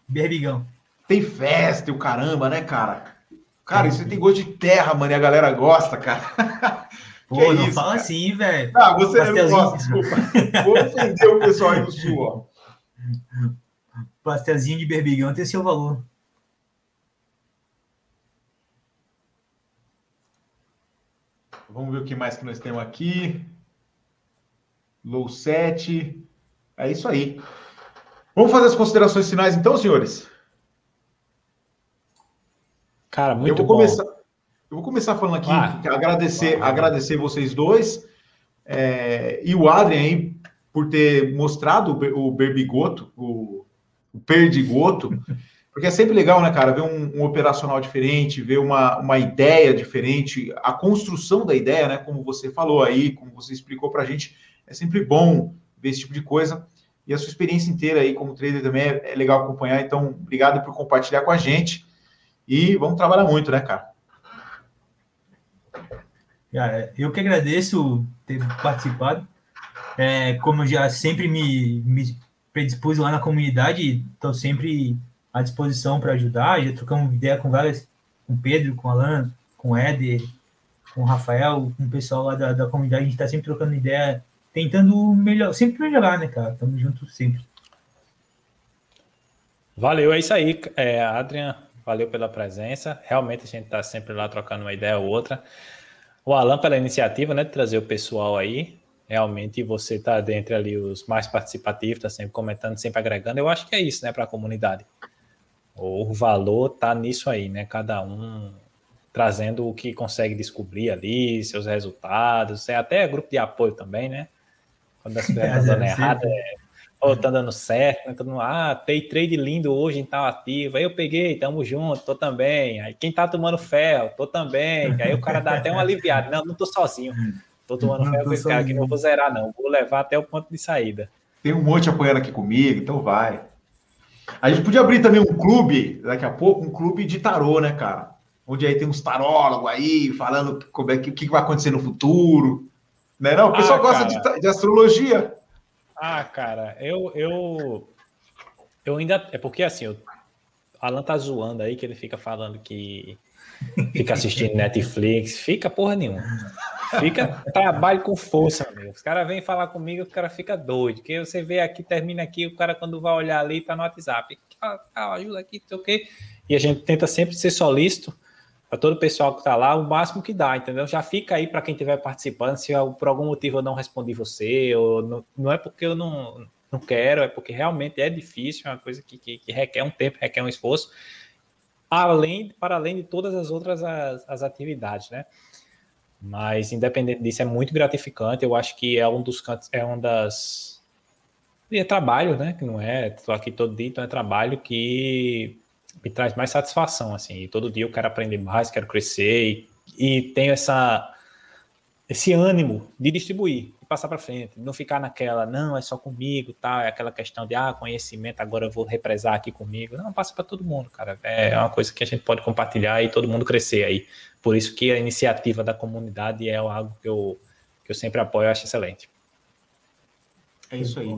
Berbigão. Tem festa e o caramba, né, cara? Cara, isso tem gosto de terra, mano, e a galera gosta, cara. Pô, que não isso, fala cara? assim, velho. Ah, você não gosta, desculpa. Vou ofender o pessoal aí do sul, ó. Pastelzinho de berbigão tem seu valor. Vamos ver o que mais que nós temos aqui. Low 7. É isso aí. Vamos fazer as considerações finais então, senhores? Cara, muito eu vou bom. Começar, eu vou começar falando aqui, ah, agradecer, ah, agradecer vocês dois é, e o Adrian aí por ter mostrado o, o Berbigoto, o, o Perdigoto, porque é sempre legal, né, cara, ver um, um, operacional diferente, ver uma, uma ideia diferente, a construção da ideia, né, como você falou aí, como você explicou para a gente, é sempre bom ver esse tipo de coisa. E a sua experiência inteira aí como trader também é, é legal acompanhar. Então, obrigado por compartilhar com a gente. E vamos trabalhar muito, né, cara? Eu que agradeço ter participado. É, como eu já sempre me, me predispus lá na comunidade, estou sempre à disposição para ajudar. Já trocamos ideia com várias, com Pedro, com Alan, com Éder, com Rafael, com o pessoal lá da, da comunidade. A gente está sempre trocando ideia, tentando melhor, sempre melhorar, né, cara? Estamos juntos sempre. Valeu, é isso aí, é, Adrian valeu pela presença. Realmente a gente está sempre lá trocando uma ideia ou outra. O Alan pela iniciativa, né, de trazer o pessoal aí. Realmente você está dentre ali os mais participativos, está sempre comentando, sempre agregando. Eu acho que é isso, né, para a comunidade. O valor está nisso aí, né? Cada um trazendo o que consegue descobrir ali, seus resultados, é até grupo de apoio também, né? Quando as coisas estão dando errado, é oh, tá dando certo, né? Todo mundo, ah, tem trade lindo hoje em tal ativo. Aí eu peguei, tamo junto, tô também. Aí quem tá tomando ferro, tô também. Aí o cara dá até um aliviado. Não, não tô sozinho. Tô tomando não ferro com esse cara aqui, não vou zerar, não. Vou levar até o ponto de saída. Tem um monte apoiando aqui comigo, então vai. A gente podia abrir também um clube, daqui a pouco, um clube de tarô, né, cara? Onde aí tem uns tarólogos aí falando como é que, o que vai acontecer no futuro. Né, não? O pessoal ah, gosta de, de astrologia. Ah, cara, eu, eu, eu ainda. É porque assim, o Alan tá zoando aí que ele fica falando que fica assistindo Netflix, fica porra nenhuma. Fica trabalho com força, meu. Os caras vêm falar comigo, o cara fica doido. Que você vê aqui, termina aqui, o cara quando vai olhar ali tá no WhatsApp. Ah, ajuda aqui, não sei o quê. E a gente tenta sempre ser solícito para todo o pessoal que está lá, o máximo que dá, entendeu? Já fica aí para quem estiver participando, se por algum motivo eu não respondi você, ou não, não é porque eu não, não quero, é porque realmente é difícil, é uma coisa que, que, que requer um tempo, requer um esforço. além, para além de todas as outras as, as atividades, né? Mas independente disso, é muito gratificante. Eu acho que é um dos cantos, é um das. E é trabalho, né? Que não é. Estou aqui todo dia, então é trabalho que me traz mais satisfação, assim. E todo dia eu quero aprender mais, quero crescer e, e tenho essa, esse ânimo de distribuir passar para frente, não ficar naquela, não, é só comigo, tá? É aquela questão de, ah, conhecimento, agora eu vou represar aqui comigo. Não, passa para todo mundo, cara. É uma coisa que a gente pode compartilhar e todo mundo crescer aí. Por isso que a iniciativa da comunidade é algo que eu, que eu sempre apoio, eu acho excelente. É isso aí.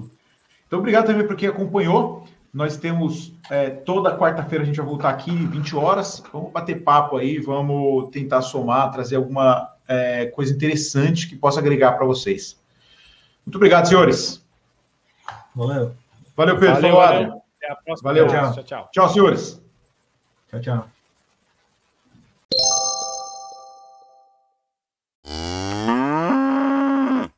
Então, obrigado também por quem acompanhou. Nós temos é, toda quarta-feira a gente vai voltar aqui, 20 horas. Vamos bater papo aí, vamos tentar somar, trazer alguma é, coisa interessante que possa agregar para vocês. Muito obrigado, senhores. Valeu. Valeu, Pedro. Valeu, valeu. Até a próxima. Valeu. Tchau, tchau. Tchau, senhores. Tchau, tchau.